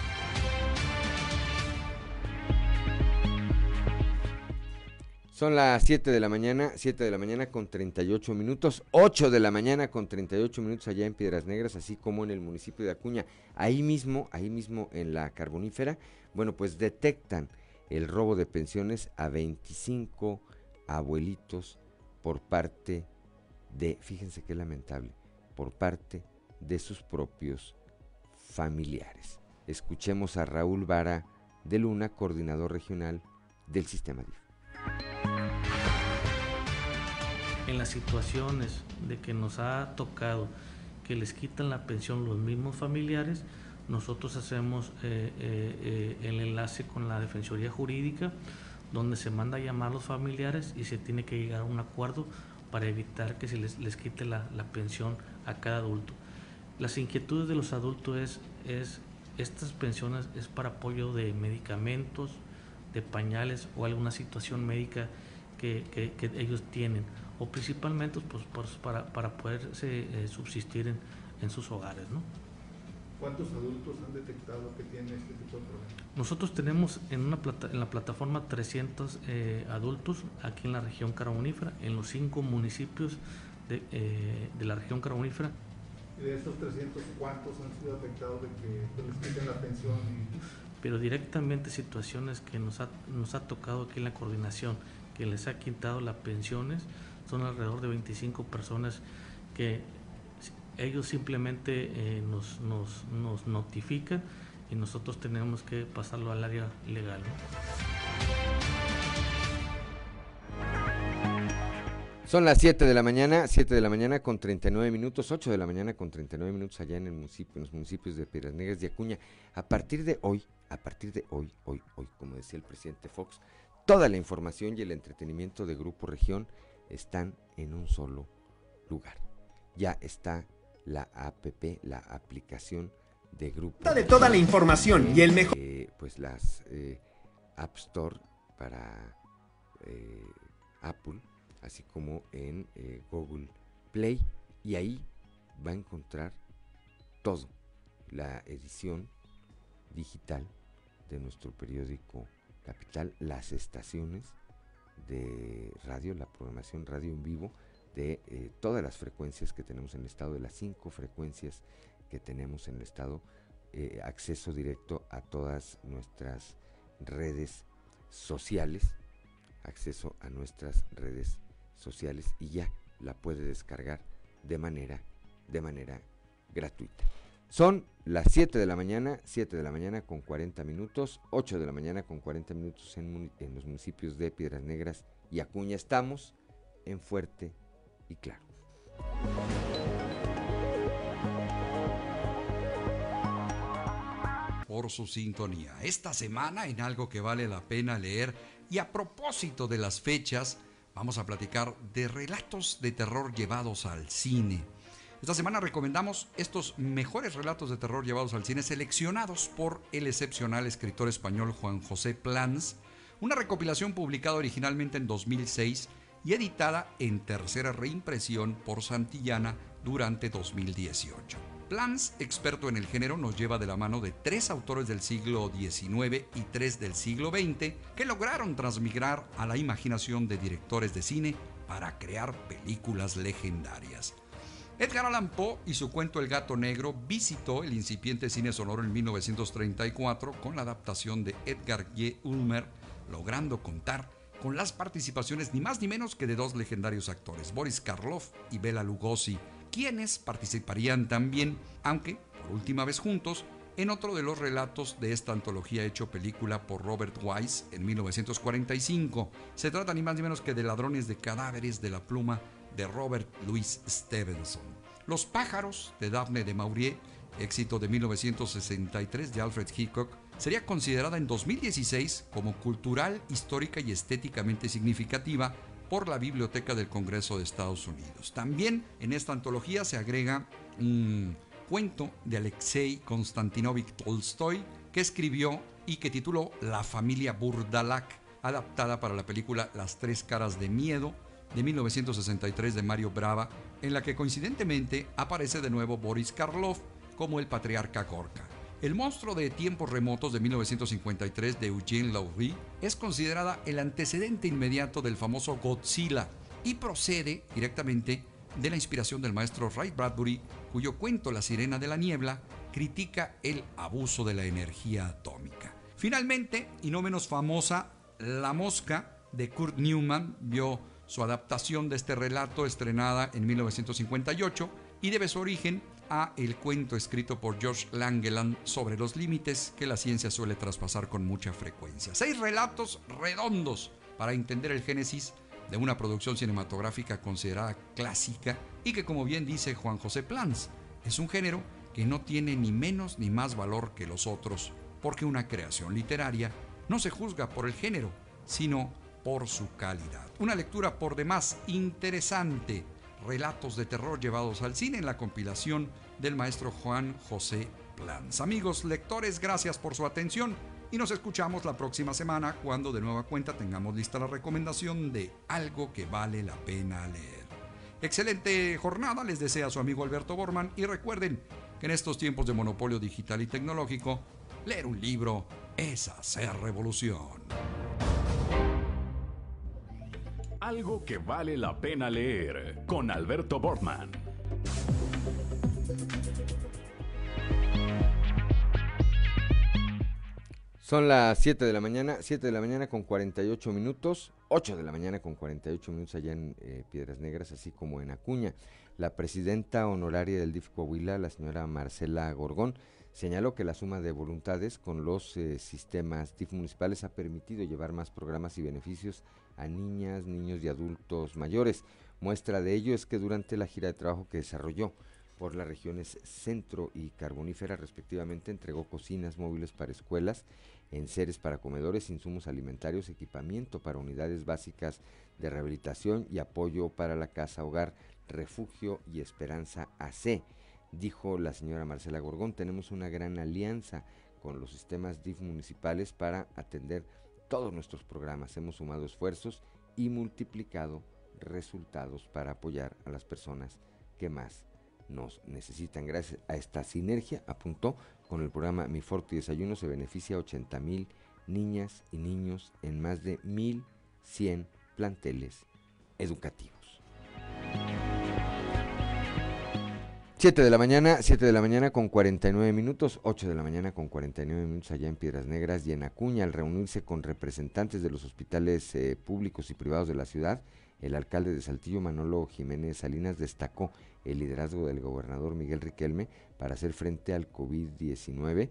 Son las 7 de la mañana, 7 de la mañana con 38 minutos, 8 de la mañana con 38 minutos allá en Piedras Negras, así como en el municipio de Acuña. Ahí mismo, ahí mismo en la carbonífera, bueno, pues detectan el robo de pensiones a 25 abuelitos por parte de, fíjense qué lamentable, por parte de sus propios familiares. Escuchemos a Raúl Vara de Luna, coordinador regional del sistema DIF en las situaciones de que nos ha tocado que les quitan la pensión los mismos familiares, nosotros hacemos eh, eh, eh, el enlace con la Defensoría Jurídica, donde se manda a llamar a los familiares y se tiene que llegar a un acuerdo para evitar que se les, les quite la, la, pensión a cada adulto. Las inquietudes de los adultos es, es, estas pensiones es para apoyo de medicamentos, de pañales o alguna situación médica que, que, ellos tienen o principalmente pues, para, para poderse eh, subsistir en, en, sus hogares. ¿no? ¿Cuántos adultos han detectado que tienen este tipo de problemas? Nosotros tenemos en, una plata, en la plataforma 300 eh, adultos aquí en la región carbonífera, en los cinco municipios de, eh, de la región carbonífera. ¿Y de estos 300 cuántos han sido afectados de que les quiten la pensión? Pero directamente situaciones que nos ha, nos ha tocado aquí en la coordinación, que les ha quitado las pensiones, son alrededor de 25 personas que ellos simplemente eh, nos, nos, nos, notifican y nosotros tenemos que pasarlo al área legal. Son las 7 de la mañana, 7 de la mañana con 39 minutos, 8 de la mañana con 39 minutos allá en el municipio, los municipios de Piedras Negras y Acuña. A partir de hoy, a partir de hoy, hoy, hoy, como decía el presidente Fox, toda la información y el entretenimiento de Grupo Región están en un solo lugar. Ya está la APP, la aplicación de grupo. De toda la información y el mejor. Eh, pues las eh, App Store para eh, Apple, así como en Google Play. Y ahí va a encontrar todo. La edición digital de nuestro periódico Capital, las estaciones de radio, la programación radio en vivo de eh, todas las frecuencias que tenemos en el estado, de las cinco frecuencias que tenemos en el estado, eh, acceso directo a todas nuestras redes sociales, acceso a nuestras redes sociales y ya la puede descargar de manera, de manera gratuita. Son las 7 de la mañana, 7 de la mañana con 40 minutos, 8 de la mañana con 40 minutos en, en los municipios de Piedras Negras y Acuña. Estamos en Fuerte Por su sintonía. Esta semana en algo que vale la pena leer y a propósito de las fechas, vamos a platicar de relatos de terror llevados al cine. Esta semana recomendamos estos mejores relatos de terror llevados al cine seleccionados por el excepcional escritor español Juan José Plans, una recopilación publicada originalmente en 2006 y editada en tercera reimpresión por Santillana durante 2018. Plans, experto en el género, nos lleva de la mano de tres autores del siglo XIX y tres del siglo XX que lograron transmigrar a la imaginación de directores de cine para crear películas legendarias. Edgar Allan Poe y su cuento El gato negro visitó el incipiente cine sonoro en 1934 con la adaptación de Edgar G. Ulmer, logrando contar con las participaciones ni más ni menos que de dos legendarios actores, Boris Karloff y Bela Lugosi, quienes participarían también, aunque por última vez juntos, en otro de los relatos de esta antología hecho película por Robert Wise en 1945. Se trata ni más ni menos que de Ladrones de Cadáveres de la Pluma de Robert Louis Stevenson. Los pájaros de Daphne de Maurier, éxito de 1963 de Alfred Hitchcock, sería considerada en 2016 como cultural, histórica y estéticamente significativa por la Biblioteca del Congreso de Estados Unidos. También en esta antología se agrega un cuento de Alexei Konstantinovich Tolstoy que escribió y que tituló La familia Burdalak, adaptada para la película Las tres caras de miedo de 1963 de Mario Brava, en la que coincidentemente aparece de nuevo Boris Karloff como el patriarca Gorka. El monstruo de tiempos remotos de 1953 de Eugene Laurie es considerada el antecedente inmediato del famoso Godzilla y procede directamente de la inspiración del maestro Ray Bradbury, cuyo cuento La sirena de la niebla critica el abuso de la energía atómica. Finalmente, y no menos famosa, La mosca de Kurt Newman vio su adaptación de este relato estrenada en 1958 y debe su origen el cuento escrito por George Langeland sobre los límites que la ciencia suele traspasar con mucha frecuencia. Seis relatos redondos para entender el génesis de una producción cinematográfica considerada clásica y que como bien dice Juan José Plans, es un género que no tiene ni menos ni más valor que los otros, porque una creación literaria no se juzga por el género, sino por su calidad. Una lectura por demás interesante, relatos de terror llevados al cine en la compilación del maestro Juan José Plans. Amigos lectores, gracias por su atención y nos escuchamos la próxima semana cuando de nueva cuenta tengamos lista la recomendación de algo que vale la pena leer. Excelente jornada les desea su amigo Alberto Borman y recuerden que en estos tiempos de monopolio digital y tecnológico, leer un libro es hacer revolución. Algo que vale la pena leer con Alberto Bortman. Son las 7 de la mañana, 7 de la mañana con 48 minutos, 8 de la mañana con 48 minutos allá en eh, Piedras Negras, así como en Acuña. La presidenta honoraria del DIF Coahuila, la señora Marcela Gorgón, señaló que la suma de voluntades con los eh, sistemas DIF municipales ha permitido llevar más programas y beneficios a niñas, niños y adultos mayores. Muestra de ello es que durante la gira de trabajo que desarrolló por las regiones centro y carbonífera respectivamente entregó cocinas móviles para escuelas, enseres para comedores, insumos alimentarios, equipamiento para unidades básicas de rehabilitación y apoyo para la casa hogar, refugio y esperanza AC. Dijo la señora Marcela Gorgón, tenemos una gran alianza con los sistemas DIF municipales para atender todos nuestros programas. Hemos sumado esfuerzos y multiplicado resultados para apoyar a las personas que más nos necesitan. Gracias a esta sinergia, apuntó, con el programa Mi Forte Desayuno se beneficia a 80 mil niñas y niños en más de 1.100 planteles educativos. 7 de la mañana, 7 de la mañana con 49 minutos, 8 de la mañana con 49 minutos allá en Piedras Negras y en Acuña, al reunirse con representantes de los hospitales eh, públicos y privados de la ciudad, el alcalde de Saltillo, Manolo Jiménez Salinas, destacó el liderazgo del gobernador Miguel Riquelme para hacer frente al COVID-19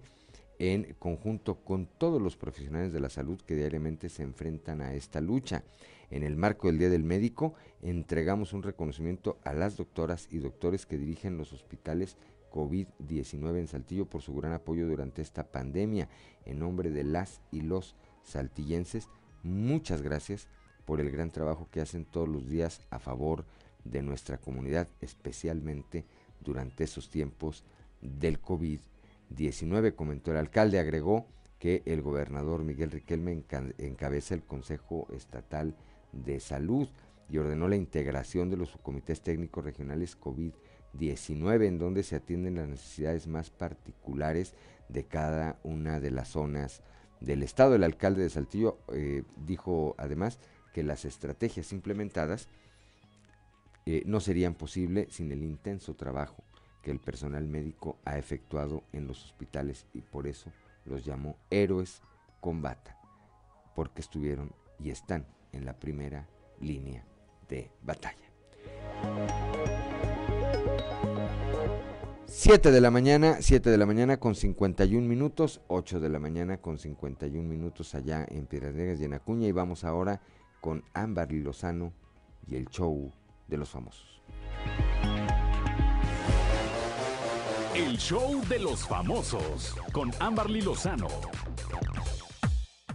en conjunto con todos los profesionales de la salud que diariamente se enfrentan a esta lucha. En el marco del Día del Médico, entregamos un reconocimiento a las doctoras y doctores que dirigen los hospitales COVID-19 en Saltillo por su gran apoyo durante esta pandemia. En nombre de las y los saltillenses, muchas gracias por el gran trabajo que hacen todos los días a favor de nuestra comunidad, especialmente durante esos tiempos del COVID-19, comentó el alcalde, agregó que el gobernador Miguel Riquelme encabeza el Consejo Estatal de Salud y ordenó la integración de los comités técnicos regionales COVID-19, en donde se atienden las necesidades más particulares de cada una de las zonas del estado. El alcalde de Saltillo eh, dijo además que las estrategias implementadas eh, no serían posibles sin el intenso trabajo que el personal médico ha efectuado en los hospitales y por eso los llamó héroes combata, porque estuvieron y están en la primera línea de batalla. 7 de la mañana, 7 de la mañana con 51 minutos, 8 de la mañana con 51 minutos allá en Piedras Negras y en Acuña y vamos ahora con Ámbar Lozano y el show de los famosos. El show de los famosos con Amberly Lozano.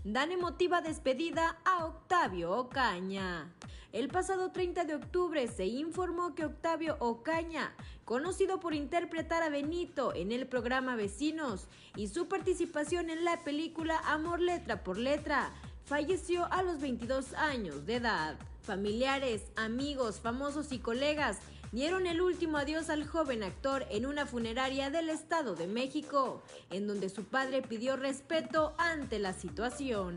Dan emotiva despedida a Octavio Ocaña. El pasado 30 de octubre se informó que Octavio Ocaña, conocido por interpretar a Benito en el programa Vecinos y su participación en la película Amor Letra por Letra, falleció a los 22 años de edad. Familiares, amigos, famosos y colegas dieron el último adiós al joven actor en una funeraria del Estado de México, en donde su padre pidió respeto ante la situación.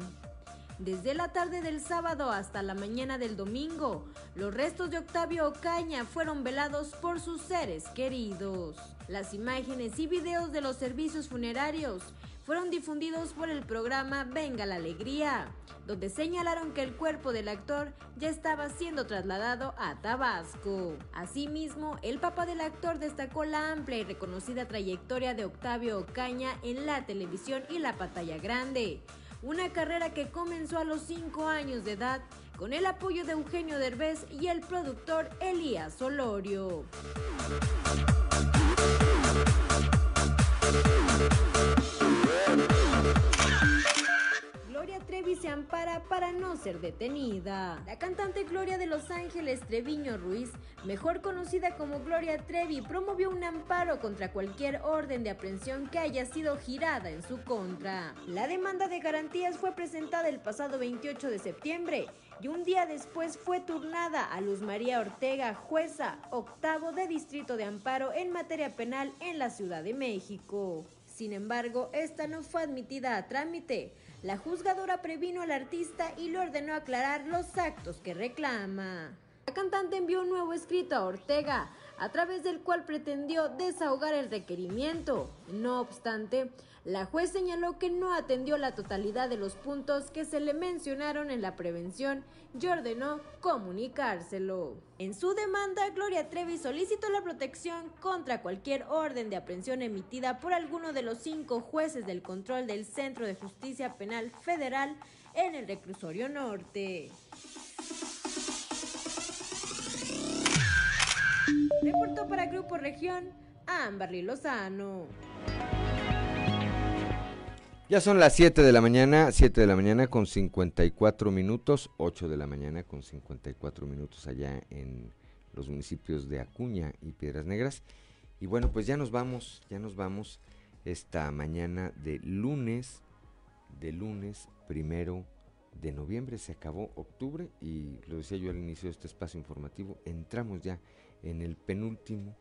Desde la tarde del sábado hasta la mañana del domingo, los restos de Octavio Ocaña fueron velados por sus seres queridos. Las imágenes y videos de los servicios funerarios fueron difundidos por el programa Venga la Alegría, donde señalaron que el cuerpo del actor ya estaba siendo trasladado a Tabasco. Asimismo, el papá del actor destacó la amplia y reconocida trayectoria de Octavio Ocaña en la televisión y la pantalla grande, una carrera que comenzó a los 5 años de edad con el apoyo de Eugenio Derbez y el productor Elías Olorio. Trevi se ampara para no ser detenida. La cantante Gloria de Los Ángeles Treviño Ruiz, mejor conocida como Gloria Trevi, promovió un amparo contra cualquier orden de aprehensión que haya sido girada en su contra. La demanda de garantías fue presentada el pasado 28 de septiembre y un día después fue turnada a Luz María Ortega, jueza octavo de Distrito de Amparo en materia penal en la Ciudad de México. Sin embargo, esta no fue admitida a trámite. La juzgadora previno al artista y le ordenó aclarar los actos que reclama. La cantante envió un nuevo escrito a Ortega, a través del cual pretendió desahogar el requerimiento. No obstante, la juez señaló que no atendió la totalidad de los puntos que se le mencionaron en la prevención y ordenó comunicárselo. En su demanda, Gloria Trevi solicitó la protección contra cualquier orden de aprehensión emitida por alguno de los cinco jueces del control del Centro de Justicia Penal Federal en el reclusorio norte. Reportó para Grupo Región Amberly Lozano. Ya son las 7 de la mañana, 7 de la mañana con 54 minutos, 8 de la mañana con 54 minutos allá en los municipios de Acuña y Piedras Negras. Y bueno, pues ya nos vamos, ya nos vamos esta mañana de lunes, de lunes primero de noviembre. Se acabó octubre y lo decía yo al inicio de este espacio informativo, entramos ya en el penúltimo,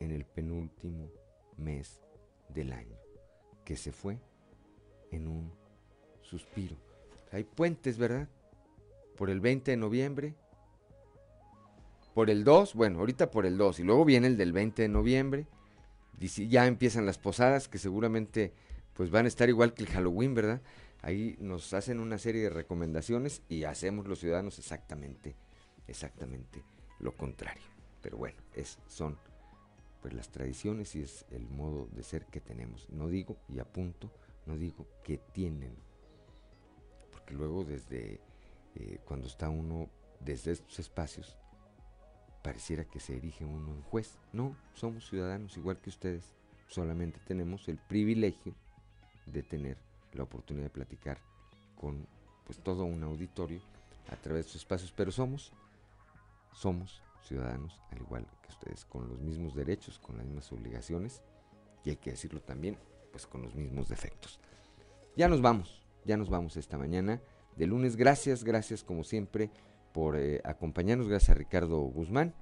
en el penúltimo mes del año, que se fue en un suspiro. Hay puentes, ¿verdad? Por el 20 de noviembre, por el 2, bueno, ahorita por el 2, y luego viene el del 20 de noviembre, ya empiezan las posadas, que seguramente pues van a estar igual que el Halloween, ¿verdad? Ahí nos hacen una serie de recomendaciones y hacemos los ciudadanos exactamente, exactamente lo contrario. Pero bueno, es, son pues las tradiciones y es el modo de ser que tenemos. No digo y apunto no digo que tienen, porque luego desde eh, cuando está uno desde estos espacios, pareciera que se erige uno en juez. No, somos ciudadanos igual que ustedes, solamente tenemos el privilegio de tener la oportunidad de platicar con pues todo un auditorio a través de sus espacios, pero somos, somos ciudadanos al igual que ustedes, con los mismos derechos, con las mismas obligaciones, y hay que decirlo también, pues con los mismos defectos. Ya nos vamos, ya nos vamos esta mañana de lunes. Gracias, gracias como siempre por eh, acompañarnos. Gracias a Ricardo Guzmán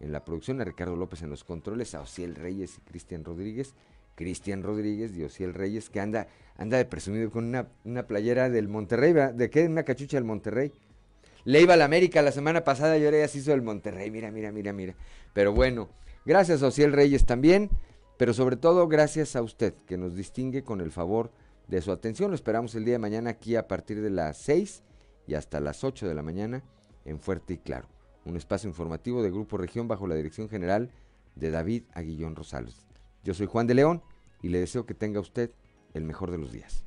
en la producción, a Ricardo López en los controles, a Ociel Reyes y Cristian Rodríguez. Cristian Rodríguez y Ociel Reyes, que anda, anda de presumido con una, playera del Monterrey, ¿de qué? Una cachucha del Monterrey. Le iba a la América la semana pasada y ahora ya se hizo el Monterrey. Mira, mira, mira, mira. Pero bueno, gracias a Ociel Reyes también. Pero sobre todo gracias a usted que nos distingue con el favor de su atención. Lo esperamos el día de mañana aquí a partir de las 6 y hasta las 8 de la mañana en Fuerte y Claro. Un espacio informativo de Grupo Región bajo la dirección general de David Aguillón Rosales. Yo soy Juan de León y le deseo que tenga usted el mejor de los días.